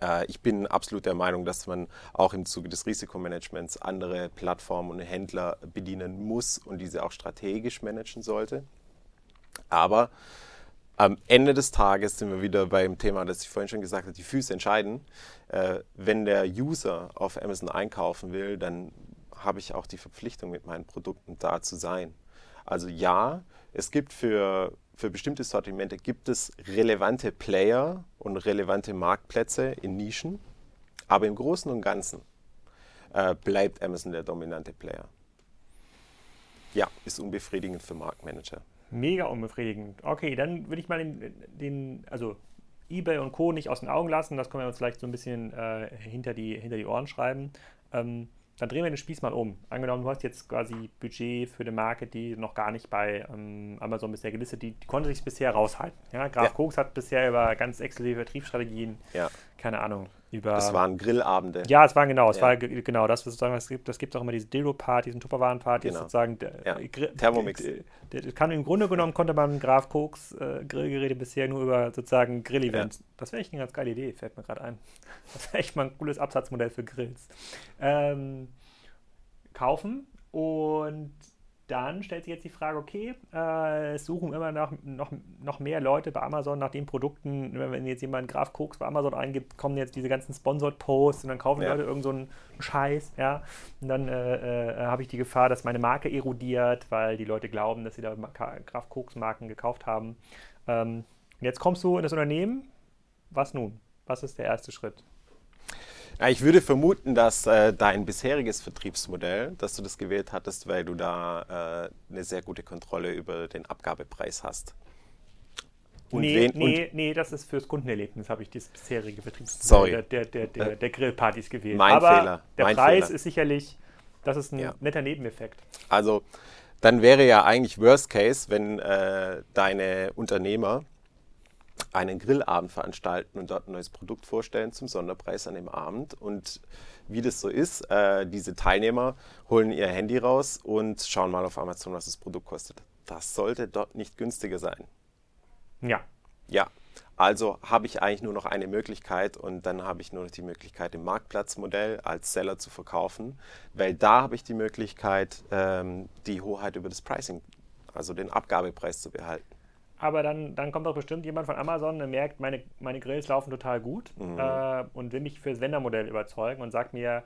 Äh, ich bin absolut der Meinung, dass man auch im Zuge des Risikomanagements andere Plattformen und Händler bedienen muss und diese auch strategisch managen sollte. Aber am Ende des Tages sind wir wieder beim Thema, das ich vorhin schon gesagt habe, die Füße entscheiden. Äh, wenn der User auf Amazon einkaufen will, dann habe ich auch die Verpflichtung, mit meinen Produkten da zu sein. Also ja, es gibt für, für bestimmte Sortimente gibt es relevante Player und relevante Marktplätze in Nischen, aber im Großen und Ganzen äh, bleibt Amazon der dominante Player. Ja, ist unbefriedigend für Marktmanager. Mega unbefriedigend. Okay, dann würde ich mal den, den, also eBay und Co. nicht aus den Augen lassen. Das können wir uns vielleicht so ein bisschen äh, hinter, die, hinter die Ohren schreiben. Ähm, dann drehen wir den Spieß mal um. Angenommen, du hast jetzt quasi Budget für eine Marke, die noch gar nicht bei ähm, Amazon bisher gelistet, die, die konnte sich bisher raushalten. Ja, Graf ja. Koks hat bisher über ganz exklusive Vertriebsstrategien, ja. Keine Ahnung, über. Es waren Grillabende. Ja, es waren genau, es ja. war genau das, was sozusagen, es gibt, es gibt auch immer diese Dildo-Partys und Tupperwaren-Partys, genau. sozusagen. Ja. Thermomix. Kann, Im Grunde genommen konnte man Graf Koks äh, Grillgeräte bisher nur über sozusagen Grill-Events. Ja. Das wäre echt eine ganz geile Idee, fällt mir gerade ein. [LAUGHS] Das wäre echt mal ein cooles Absatzmodell für Grills. Ähm, kaufen und dann stellt sich jetzt die Frage, okay, äh, es suchen immer noch, noch, noch mehr Leute bei Amazon nach den Produkten. Wenn jetzt jemand Graf Koks bei Amazon eingibt, kommen jetzt diese ganzen Sponsored Posts und dann kaufen ja. Leute irgendeinen so Scheiß, ja. Und dann äh, äh, habe ich die Gefahr, dass meine Marke erodiert, weil die Leute glauben, dass sie da Graf Koks Marken gekauft haben. Ähm, jetzt kommst du in das Unternehmen. Was nun? Was ist der erste Schritt? Ja, ich würde vermuten, dass äh, dein bisheriges Vertriebsmodell, dass du das gewählt hattest, weil du da äh, eine sehr gute Kontrolle über den Abgabepreis hast. Und nee, wen, nee, nee, das ist fürs Kundenerlebnis, habe ich das bisherige Vertriebsmodell der, der, der, äh, der, Grillpartys gewählt. Mein Aber Fehler. Der mein Preis Fehler. ist sicherlich, das ist ein ja. netter Nebeneffekt. Also, dann wäre ja eigentlich Worst Case, wenn äh, deine Unternehmer einen Grillabend veranstalten und dort ein neues Produkt vorstellen zum Sonderpreis an dem Abend. Und wie das so ist, äh, diese Teilnehmer holen ihr Handy raus und schauen mal auf Amazon, was das Produkt kostet. Das sollte dort nicht günstiger sein. Ja. Ja. Also habe ich eigentlich nur noch eine Möglichkeit und dann habe ich nur noch die Möglichkeit, im Marktplatzmodell als Seller zu verkaufen, weil da habe ich die Möglichkeit, ähm, die Hoheit über das Pricing, also den Abgabepreis zu behalten aber dann, dann kommt doch bestimmt jemand von Amazon und merkt, meine, meine Grills laufen total gut mhm. äh, und will mich fürs Wendermodell überzeugen und sagt mir,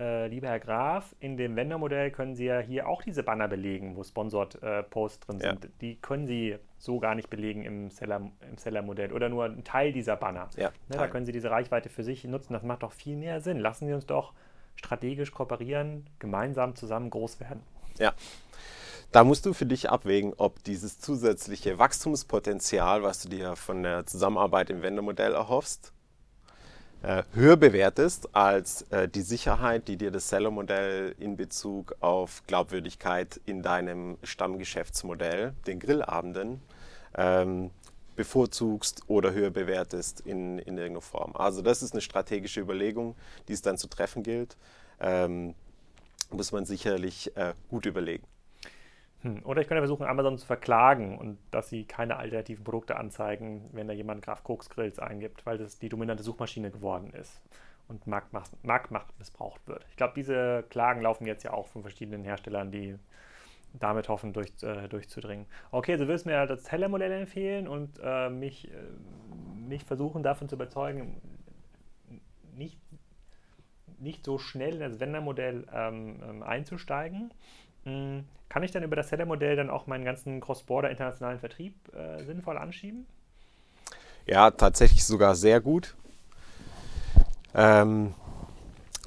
äh, lieber Herr Graf, in dem Wendermodell können Sie ja hier auch diese Banner belegen, wo Sponsored-Posts äh, drin ja. sind. Die können Sie so gar nicht belegen im Seller-Modell im Seller oder nur ein Teil dieser Banner. Ja, ne, da können Sie diese Reichweite für sich nutzen. Das macht doch viel mehr Sinn. Lassen Sie uns doch strategisch kooperieren, gemeinsam zusammen groß werden. Ja. Da musst du für dich abwägen, ob dieses zusätzliche Wachstumspotenzial, was du dir von der Zusammenarbeit im Wendermodell erhoffst, äh, höher bewertest als äh, die Sicherheit, die dir das Seller-Modell in Bezug auf Glaubwürdigkeit in deinem Stammgeschäftsmodell, den Grillabenden, ähm, bevorzugst oder höher bewertest in, in irgendeiner Form. Also das ist eine strategische Überlegung, die es dann zu treffen gilt. Ähm, muss man sicherlich äh, gut überlegen. Hm. Oder ich könnte versuchen, Amazon zu verklagen und dass sie keine alternativen Produkte anzeigen, wenn da jemand Graf Koks Grills eingibt, weil das die dominante Suchmaschine geworden ist und Marktmacht, missbraucht wird. Ich glaube, diese Klagen laufen jetzt ja auch von verschiedenen Herstellern, die damit hoffen, durch, äh, durchzudringen. Okay, also wirst du mir das Teller-Modell empfehlen und äh, mich, äh, mich versuchen davon zu überzeugen, nicht, nicht so schnell in das Wender-Modell ähm, ähm, einzusteigen. Mhm. Kann ich dann über das Seller-Modell dann auch meinen ganzen Cross-Border internationalen Vertrieb äh, sinnvoll anschieben? Ja, tatsächlich sogar sehr gut. Ähm,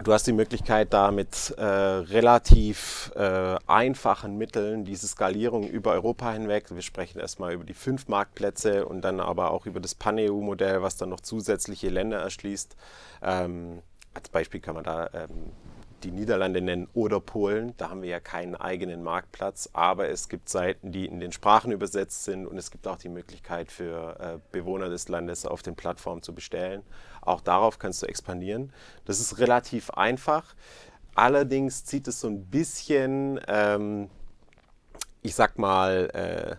du hast die Möglichkeit, da mit äh, relativ äh, einfachen Mitteln diese Skalierung über Europa hinweg, wir sprechen erstmal über die fünf Marktplätze und dann aber auch über das Pan-EU-Modell, was dann noch zusätzliche Länder erschließt. Ähm, als Beispiel kann man da ähm, die Niederlande nennen oder Polen. Da haben wir ja keinen eigenen Marktplatz, aber es gibt Seiten, die in den Sprachen übersetzt sind und es gibt auch die Möglichkeit für äh, Bewohner des Landes auf den Plattformen zu bestellen. Auch darauf kannst du expandieren. Das ist relativ einfach. Allerdings zieht es so ein bisschen, ähm, ich sag mal, äh,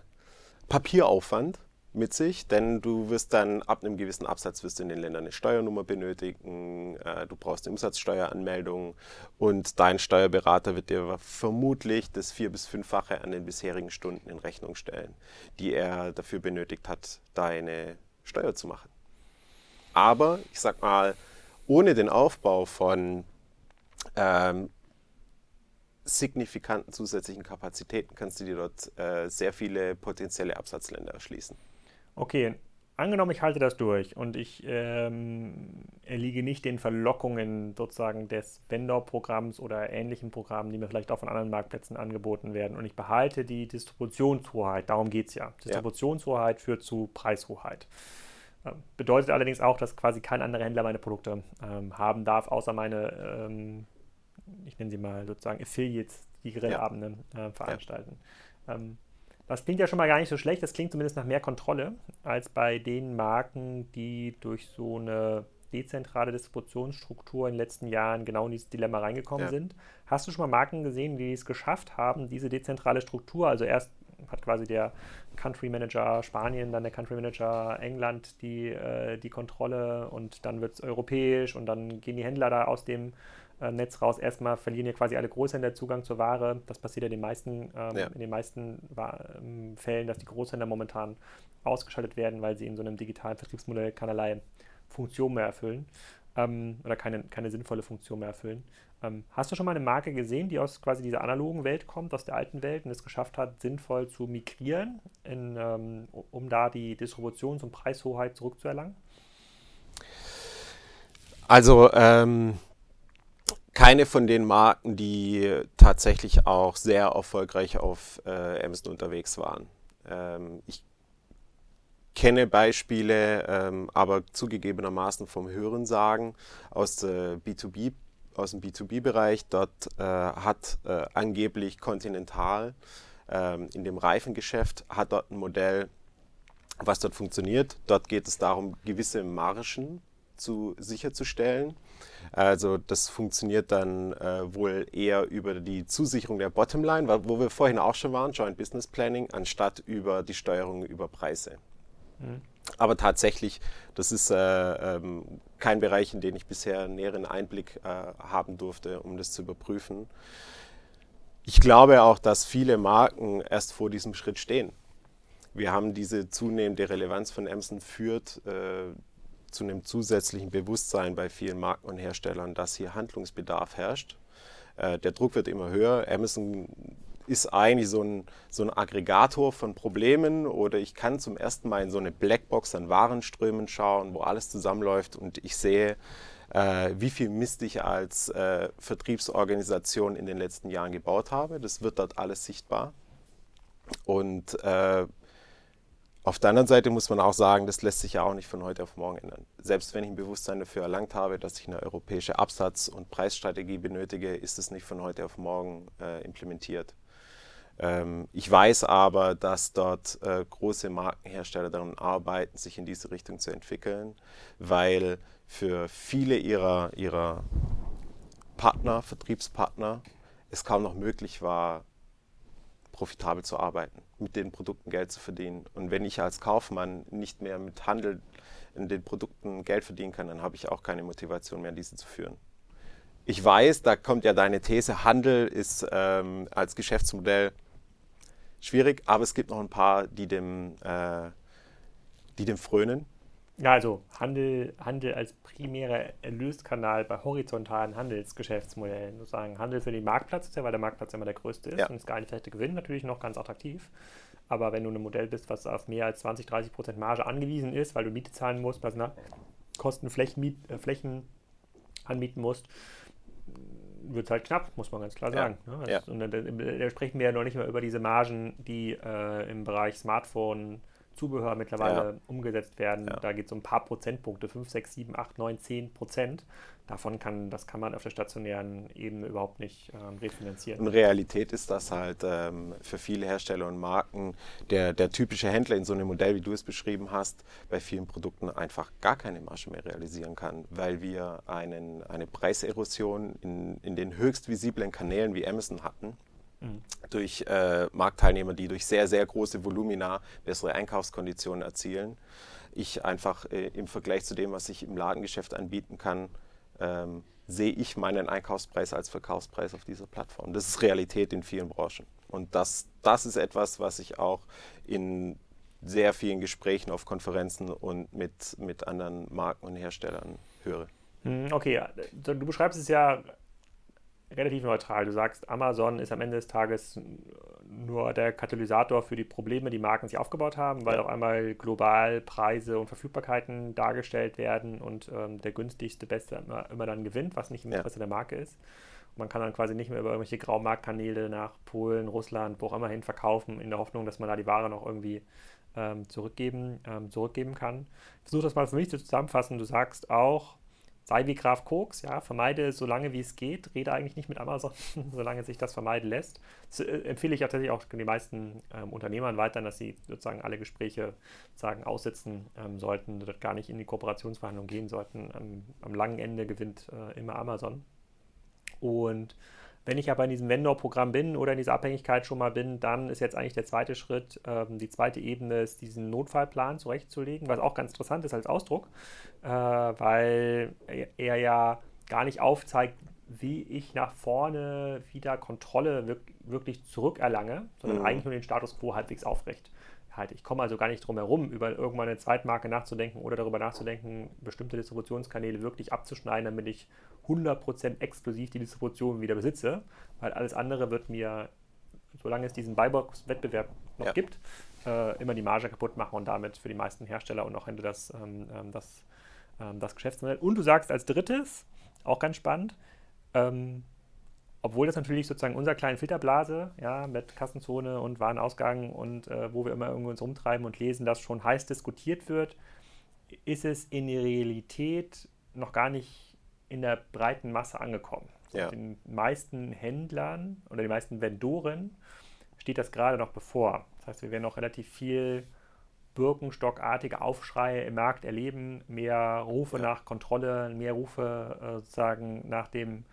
Papieraufwand mit sich, denn du wirst dann ab einem gewissen Absatz wirst du in den Ländern eine Steuernummer benötigen, äh, du brauchst eine Umsatzsteueranmeldung und dein Steuerberater wird dir vermutlich das vier- bis fünffache an den bisherigen Stunden in Rechnung stellen, die er dafür benötigt hat, deine Steuer zu machen. Aber ich sag mal, ohne den Aufbau von ähm, signifikanten zusätzlichen Kapazitäten kannst du dir dort äh, sehr viele potenzielle Absatzländer erschließen okay, angenommen, ich halte das durch und ich ähm, erliege nicht den Verlockungen sozusagen des Vendor-Programms oder ähnlichen Programmen, die mir vielleicht auch von anderen Marktplätzen angeboten werden und ich behalte die Distributionshoheit, darum geht es ja. Distributionshoheit führt zu Preishoheit. Ähm, bedeutet allerdings auch, dass quasi kein anderer Händler meine Produkte ähm, haben darf, außer meine, ähm, ich nenne sie mal sozusagen Affiliates, die Grillabende ja. äh, veranstalten. Ja. Das klingt ja schon mal gar nicht so schlecht. Das klingt zumindest nach mehr Kontrolle als bei den Marken, die durch so eine dezentrale Distributionsstruktur in den letzten Jahren genau in dieses Dilemma reingekommen ja. sind. Hast du schon mal Marken gesehen, die es geschafft haben, diese dezentrale Struktur, also erst hat quasi der Country Manager Spanien, dann der Country Manager England die, äh, die Kontrolle und dann wird es europäisch und dann gehen die Händler da aus dem Netz raus. Erstmal verlieren ja quasi alle Großhändler Zugang zur Ware. Das passiert ja, den meisten, ähm, ja. in den meisten ähm, Fällen, dass die Großhändler momentan ausgeschaltet werden, weil sie in so einem digitalen Vertriebsmodell keinerlei Funktion mehr erfüllen ähm, oder keine, keine sinnvolle Funktion mehr erfüllen. Ähm, hast du schon mal eine Marke gesehen, die aus quasi dieser analogen Welt kommt, aus der alten Welt und es geschafft hat, sinnvoll zu migrieren, in, ähm, um da die Distributions- und Preishoheit zurückzuerlangen? Also ähm, keine von den Marken, die tatsächlich auch sehr erfolgreich auf äh, Amazon unterwegs waren. Ähm, ich kenne Beispiele, ähm, aber zugegebenermaßen vom Hörensagen aus, der B2B, aus dem B2B-Bereich. Dort äh, hat äh, angeblich Continental ähm, in dem Reifengeschäft hat dort ein Modell, was dort funktioniert. Dort geht es darum, gewisse Margen zu, sicherzustellen. Also das funktioniert dann äh, wohl eher über die Zusicherung der Bottomline, wo wir vorhin auch schon waren, Joint Business Planning, anstatt über die Steuerung über Preise. Mhm. Aber tatsächlich, das ist äh, ähm, kein Bereich, in den ich bisher einen näheren Einblick äh, haben durfte, um das zu überprüfen. Ich glaube auch, dass viele Marken erst vor diesem Schritt stehen. Wir haben diese zunehmende Relevanz von Amazon führt äh, zu einem zusätzlichen Bewusstsein bei vielen Marken und Herstellern, dass hier Handlungsbedarf herrscht. Äh, der Druck wird immer höher. Amazon ist eigentlich so ein, so ein Aggregator von Problemen oder ich kann zum ersten Mal in so eine Blackbox an Warenströmen schauen, wo alles zusammenläuft und ich sehe, äh, wie viel Mist ich als äh, Vertriebsorganisation in den letzten Jahren gebaut habe. Das wird dort alles sichtbar. Und äh, Auf der anderen Seite muss man auch sagen, das lässt sich ja auch nicht von heute auf morgen ändern. Selbst wenn ich ein Bewusstsein dafür erlangt habe, dass ich eine europäische Absatz- und Preisstrategie benötige, ist es nicht von heute auf morgen äh, implementiert. Ähm, ich weiß aber, dass dort äh, große Markenhersteller daran arbeiten, sich in diese Richtung zu entwickeln, weil für viele ihrer, ihrer Partner, Vertriebspartner, es kaum noch möglich war, profitabel zu arbeiten, mit den Produkten Geld zu verdienen. Und wenn ich als Kaufmann nicht mehr mit Handel in den Produkten Geld verdienen kann, dann habe ich auch keine Motivation mehr, diese zu führen. Ich weiß, da kommt ja deine These, Handel ist ähm, als Geschäftsmodell schwierig, aber es gibt noch ein paar, die dem, äh, die dem frönen. Ja, also Handel, Handel als primärer Erlöskanal bei horizontalen Handelsgeschäftsmodellen. Sozusagen Handel für den Marktplatz ist ja, weil der Marktplatz immer der größte ist ja. und das geeinigte Gewinn natürlich noch ganz attraktiv. Aber wenn du ein Modell bist, was auf mehr als 20, 30 Prozent Marge angewiesen ist, weil du Miete zahlen musst, Personalkosten, Flächen, äh, Flächen anmieten musst, wird es halt knapp, muss man ganz klar sagen. Ja. Ne? Also, ja. Und da, da, sprechen wir ja noch nicht mehr über diese Margen, die äh, im Bereich Smartphone Zubehör mittlerweile ja. umgesetzt werden. Ja. Da geht es um ein paar Prozentpunkte, 5, 6, 7, 8, 9, 10 Prozent. Davon kann, das kann man auf der stationären Ebene überhaupt nicht ähm, refinanzieren. In Realität ist das halt ähm, für viele Hersteller und Marken der, der typische Händler in so einem Modell, wie du es beschrieben hast, bei vielen Produkten einfach gar keine Marge mehr realisieren kann, weil wir einen, eine Preiserosion in, in den höchst visiblen Kanälen wie Amazon hatten Durch äh, Marktteilnehmer, die durch sehr, sehr große Volumina bessere Einkaufskonditionen erzielen. Ich einfach äh, im Vergleich zu dem, was ich im Ladengeschäft anbieten kann, ähm, sehe ich meinen Einkaufspreis als Verkaufspreis auf dieser Plattform. Das ist Realität in vielen Branchen. Und das, das ist etwas, was ich auch in sehr vielen Gesprächen auf Konferenzen und mit, mit anderen Marken und Herstellern höre. Mhm, okay, du beschreibst es ja relativ neutral. Du sagst, Amazon ist am Ende des Tages nur der Katalysator für die Probleme, die Marken sich aufgebaut haben, weil auf einmal global Preise und Verfügbarkeiten dargestellt werden und ähm, der günstigste Beste immer, immer, dann gewinnt, was nicht im Interesse ja. der Marke ist. Und man kann dann quasi nicht mehr über irgendwelche Graumarktkanäle nach Polen, Russland, wo auch immer hin verkaufen, in der Hoffnung, dass man da die Ware noch irgendwie ähm, zurückgeben, ähm, zurückgeben kann. Ich versuche das mal für mich zu zusammenfassen. Du sagst auch, sei wie Graf Koks, ja, vermeide so lange wie es geht, rede eigentlich nicht mit Amazon, [LAUGHS] solange sich das vermeiden lässt. Das äh, empfehle ich tatsächlich auch den meisten ähm, Unternehmern weiter, dass sie sozusagen alle Gespräche sagen, aussitzen ähm, sollten, gar nicht in die Kooperationsverhandlungen gehen sollten. Am, am langen Ende gewinnt äh, immer Amazon. Und wenn ich aber in diesem Vendor-Programm bin oder in dieser Abhängigkeit schon mal bin, dann ist jetzt eigentlich der zweite Schritt, ähm, die zweite Ebene ist, diesen Notfallplan zurechtzulegen, was auch ganz interessant ist als Ausdruck, äh, weil er ja gar nicht aufzeigt, wie ich nach vorne wieder Kontrolle wirk wirklich zurückerlange, sondern mhm. eigentlich nur den Status quo halbwegs aufrecht halte. Ich komme also gar nicht drum herum, über irgendwann eine Zweitmarke nachzudenken oder darüber nachzudenken, bestimmte Distributionskanäle wirklich abzuschneiden, damit ich 100% exklusiv die Distribution wieder besitze, weil alles andere wird mir, solange es diesen Buybox-Wettbewerb noch ja. gibt, äh, immer die Marge kaputt machen und damit für die meisten Hersteller und auch Händler das, ähm, ähm, das, ähm, das Geschäftsmodell. Und du sagst als drittes, auch ganz spannend, ähm, obwohl das natürlich sozusagen unser kleine Filterblase, ja, mit Kassenzone und Warenausgang und äh, wo wir immer irgendwo uns rumtreiben und lesen, das schon heiß diskutiert wird, ist es in der Realität noch gar nicht in der breiten Masse angekommen. Ja. Den meisten Händlern oder den meisten Vendoren steht das gerade noch bevor. Das heißt, wir werden noch relativ viel Birkenstockartige Aufschreie im Markt erleben, mehr Rufe ja. nach Kontrolle, mehr Rufe äh, sozusagen nach dem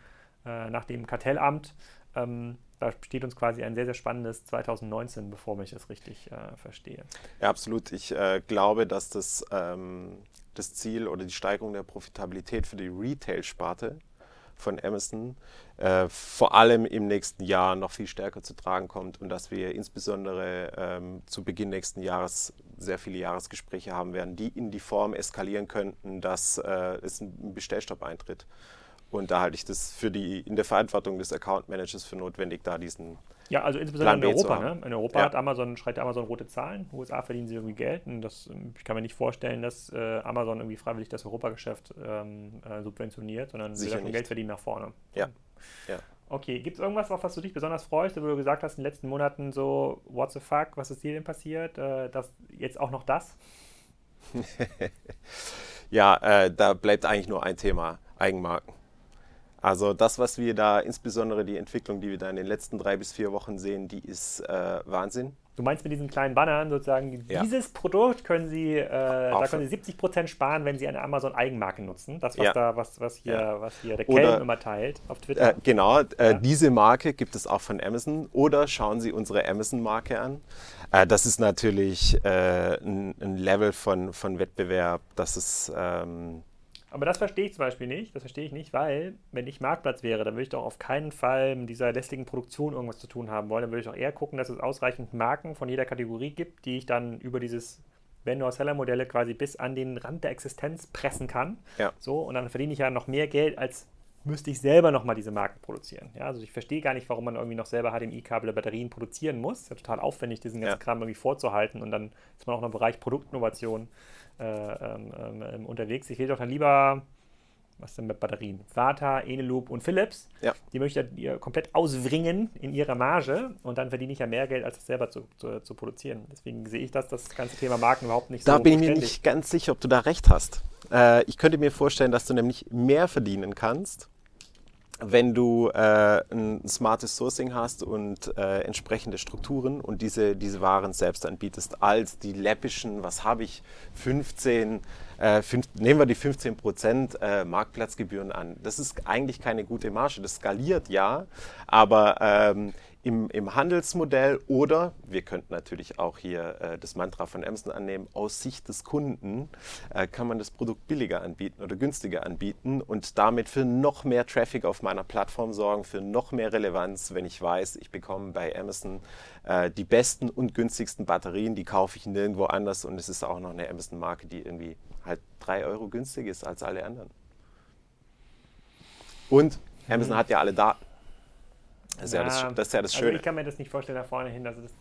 äh, nach dem Kartellamt. Ähm, da steht uns quasi ein sehr, sehr spannendes 2019, bevor ich es richtig äh, verstehe. Ja, absolut. Ich äh, glaube, dass das, ähm, das Ziel oder die Steigerung der Profitabilität für die Retail-Sparte von Amazon äh, vor allem im nächsten Jahr noch viel stärker zu tragen kommt und dass wir insbesondere ähm, zu Beginn nächsten Jahres sehr viele Jahresgespräche haben werden, die in die Form eskalieren könnten, dass äh, es ein Bestellstopp eintritt. Und da halte ich das für die in der Verantwortung des Account Managers für notwendig, da diesen. Ja, also insbesondere in Europa. Ne? In Europa ja. hat Amazon, schreit Amazon rote Zahlen. USA verdienen sie irgendwie Geld. Und das, ich kann mir nicht vorstellen, dass äh, Amazon irgendwie freiwillig das Europageschäft ähm, äh, subventioniert, sondern sie will Geld verdienen nach vorne. Ja. ja. Okay, gibt es irgendwas, auf was du dich besonders freust, wo du gesagt hast in den letzten Monaten so, what the fuck, was ist dir denn passiert? Äh, das, jetzt auch noch das? [LAUGHS] ja, äh, da bleibt eigentlich nur ein Thema, Eigenmarken. Also das, was wir da, insbesondere die Entwicklung, die wir da in den letzten drei bis vier Wochen sehen, die ist äh, Wahnsinn. Du meinst mit diesen kleinen Bannern sozusagen, ja. dieses Produkt können Sie, äh, da können Sie 70 Prozent sparen, wenn Sie eine Amazon-Eigenmarke nutzen. Das, was ja. da, was, was hier, ja. was hier der Kellen immer teilt auf Twitter. Äh, genau, äh, diese Marke gibt es auch von Amazon. Oder schauen Sie unsere Amazon-Marke an. Äh, das ist natürlich äh, ein, ein, Level von, von Wettbewerb, das ist ähm, aber das verstehe ich zum Beispiel nicht. Das verstehe ich nicht, weil, wenn ich Marktplatz wäre, dann würde ich doch auf keinen Fall mit dieser lästigen Produktion irgendwas zu tun haben wollen. Dann würde ich doch eher gucken, dass es ausreichend Marken von jeder Kategorie gibt, die ich dann über dieses Vendor-Seller-Modelle quasi bis an den Rand der Existenz pressen kann. Ja. So, und dann verdiene ich ja noch mehr Geld, als müsste ich selber nochmal diese Marken produzieren. Ja, also ich verstehe gar nicht, warum man irgendwie noch selber HDMI-Kabel oder Batterien produzieren muss. Ist ja total aufwendig, diesen ganzen ja. Kram irgendwie vorzuhalten und dann ist man auch noch im Bereich Produktinnovation ähm, ähm, unterwegs. Ich will doch dann lieber, was denn mit Batterien? Vata, Eneloop und Philips. Ja. Die möchte ihr komplett auswringen in ihrer Marge und dann verdiene ich ja mehr Geld, als das selber zu, zu, zu produzieren. Deswegen sehe ich das, das ganze Thema Marken überhaupt nicht da so. Da bin ich mir nicht ganz sicher, ob du da recht hast. Äh, ich könnte mir vorstellen, dass du nämlich mehr verdienen kannst wenn du äh, ein smartes Sourcing hast und äh, entsprechende Strukturen und diese, diese Waren selbst anbietest, als die läppischen, was habe ich, 15, äh, fünf, nehmen wir die 15 Prozent äh, Marktplatzgebühren an. Das ist eigentlich keine gute Marge. Das skaliert ja, aber ähm, im, im Handelsmodell oder wir könnten natürlich auch hier äh, das Mantra von Amazon annehmen, aus Sicht des Kunden äh, kann man das Produkt billiger anbieten oder günstiger anbieten und damit für noch mehr Traffic auf meiner Plattform sorgen, für noch mehr Relevanz, wenn ich weiß, ich bekomme bei Amazon äh, die besten und günstigsten Batterien, die kaufe ich nirgendwo anders und es ist auch noch eine Amazon-Marke, die irgendwie halt drei Euro günstiger ist als alle anderen. Und Amazon mhm. hat ja alle Daten. Das ist ja, ja das, das, ist ja das Schöne. Also ich kann mir das nicht vorstellen nach vorne hin. Also, das,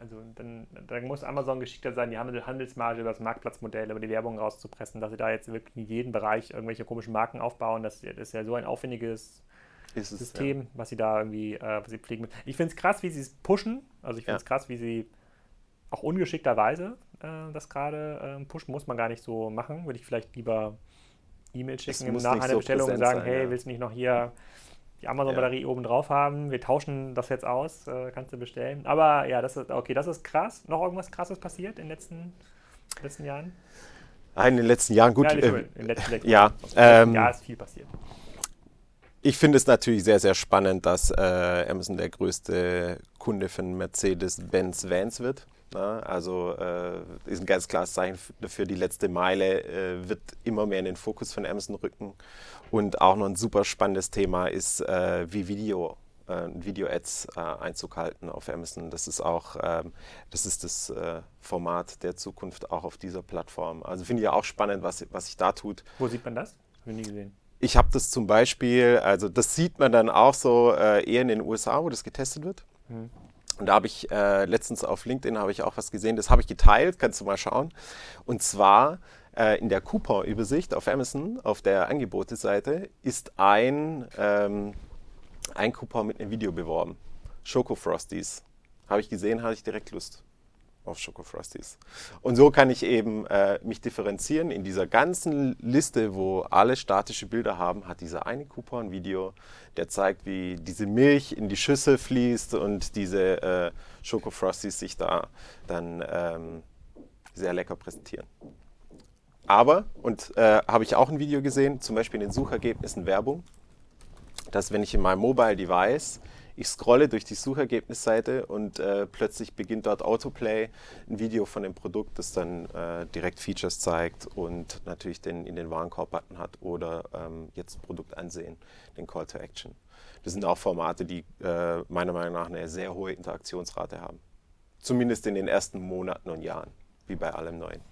also dann, dann, muss Amazon geschickter sein, die Handelsmarge über das Marktplatzmodell, über die Werbung rauszupressen, dass sie da jetzt wirklich in jedem Bereich irgendwelche komischen Marken aufbauen. Das, das ist ja so ein aufwendiges es, System, ja. was sie da irgendwie äh, was sie pflegen. Ich finde es krass, wie sie es pushen. Also ich finde es ja. krass, wie sie auch ungeschickterweise äh, das gerade äh, pushen. Muss man gar nicht so machen. Würde ich vielleicht lieber E-Mail schicken nach einer so Bestellung und sagen, sein, hey, willst du nicht noch hier die Amazon-Batterie ja. oben drauf haben. Wir tauschen das jetzt aus, äh, kannst du bestellen. Aber ja, das ist okay, das ist krass. Noch irgendwas krasses passiert in den letzten, letzten Jahren? Nein, in den letzten Jahren, gut. Ja, äh, in den letzten, letzten [LAUGHS] ja, ähm, Jahr ist viel passiert. Ich finde es natürlich sehr, sehr spannend, dass äh, Amazon der größte Kunde von Mercedes-Benz Vans wird. Na, ne? also äh, ist ein ganz klares Zeichen dafür, die letzte Meile äh, wird immer mehr in den Fokus von Amazon rücken. Und auch noch ein super spannendes Thema ist, äh, wie Video äh, Video-Ads äh, Einzug halten auf Amazon. Das ist auch, ähm, das ist das äh, Format der Zukunft auch auf dieser Plattform. Also finde ich auch spannend, was, was sich da tut. Wo sieht man das? Habe ich nie gesehen. Ich habe das zum Beispiel, also das sieht man dann auch so äh, eher in den USA, wo das getestet wird. Mhm. Und da habe ich äh, letztens auf LinkedIn habe ich auch was gesehen, das habe ich geteilt, kannst du mal schauen. Und zwar äh, in der Coupon-Übersicht auf Amazon, auf der Angeboteseite, ist ein, ähm, ein Coupon mit einem Video beworben. Schoko Frosties. Habe ich gesehen, hatte ich direkt Lust auf Schoko Frosties. Und so kann ich eben äh, mich differenzieren. In dieser ganzen Liste, wo alle statische Bilder haben, hat dieser eine Coupon-Video, der zeigt, wie diese Milch in die Schüssel fließt und diese äh, Schoko Frosties sich da dann ähm, sehr lecker präsentieren. Aber, und äh, habe ich auch ein Video gesehen, zum Beispiel in den Suchergebnissen Werbung, dass wenn ich in meinem Mobile Device, ich scrolle durch die Suchergebnisseite und äh, plötzlich beginnt dort Autoplay, ein Video von dem Produkt, das dann äh, direkt Features zeigt und natürlich den in den Warenkorb-Button hat oder ähm, jetzt Produkt ansehen, den Call to Action. Das sind auch Formate, die äh, meiner Meinung nach eine sehr hohe Interaktionsrate haben. Zumindest in den ersten Monaten und Jahren, wie bei allem Neuen.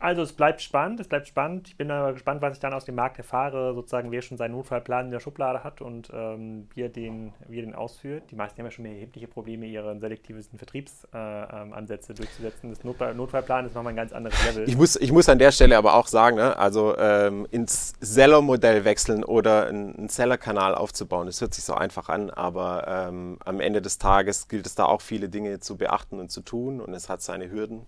Also es bleibt spannend, es bleibt spannend. Ich bin aber gespannt, was ich dann aus dem Markt erfahre, sozusagen wer schon seinen Notfallplan in der Schublade hat und ähm, wie, er den, wie er den ausführt. Die meisten haben ja schon erhebliche Probleme, ihre selektiven Vertriebsansätze äh, ähm, durchzusetzen. Das Notfall, Notfallplan ist nochmal ein ganz anderes Level. Ich muss, ich muss an der Stelle aber auch sagen, ne, also ähm, ins Seller-Modell wechseln oder einen Seller-Kanal aufzubauen, das hört sich so einfach an, aber ähm, am Ende des Tages gilt es da auch viele Dinge zu beachten und zu tun und es hat seine Hürden.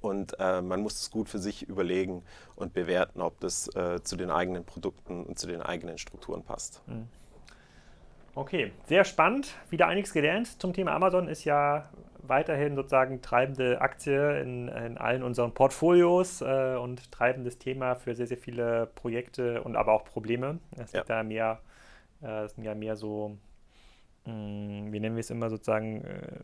Und äh, man muss es gut für sich überlegen und bewerten, ob das äh, zu den eigenen Produkten und zu den eigenen Strukturen passt. Mhm. Okay, sehr spannend. Wieder einiges gelernt zum Thema Amazon ist ja weiterhin sozusagen treibende Aktie in, in allen unseren Portfolios äh, und treibendes Thema für sehr, sehr viele Projekte und aber auch Probleme. Es ja. da mehr, äh, es sind ja mehr so Mm, wie nennen wir es immer sozusagen, äh,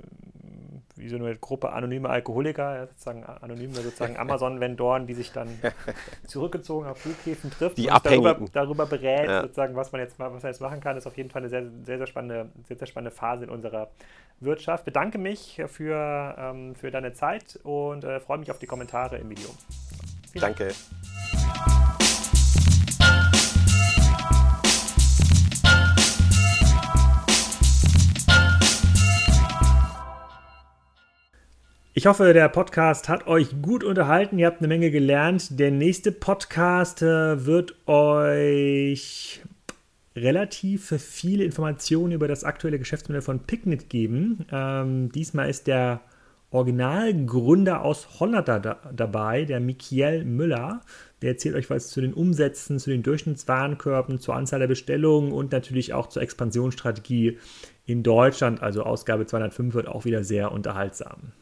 wie so eine Gruppe anonyme Alkoholiker, sozusagen anonyme sozusagen [LAUGHS] Amazon-Vendoren, die sich dann zurückgezogen auf Flughäfen trifft die und darüber, darüber berät, ja. sozusagen, was man, jetzt, was man jetzt machen kann, ist auf jeden Fall eine sehr, sehr, sehr, spannende, sehr, sehr spannende Phase in unserer Wirtschaft. Bedanke mich für, ähm, für deine Zeit und äh, freue mich auf die Kommentare im Video. Vielen Danke. Ich hoffe, der Podcast hat euch gut unterhalten. Ihr habt eine Menge gelernt. Der nächste Podcast äh, wird euch relativ viele Informationen über das aktuelle Geschäftsmodell von Picnic geben. Ähm, diesmal ist der Originalgründer aus Holland da, dabei, der Michael Müller. Der erzählt euch was zu den Umsätzen, zu den Durchschnittswarenkörben, zur Anzahl der Bestellungen und natürlich auch zur Expansionsstrategie in Deutschland. Also Ausgabe 205 wird auch wieder sehr unterhaltsam.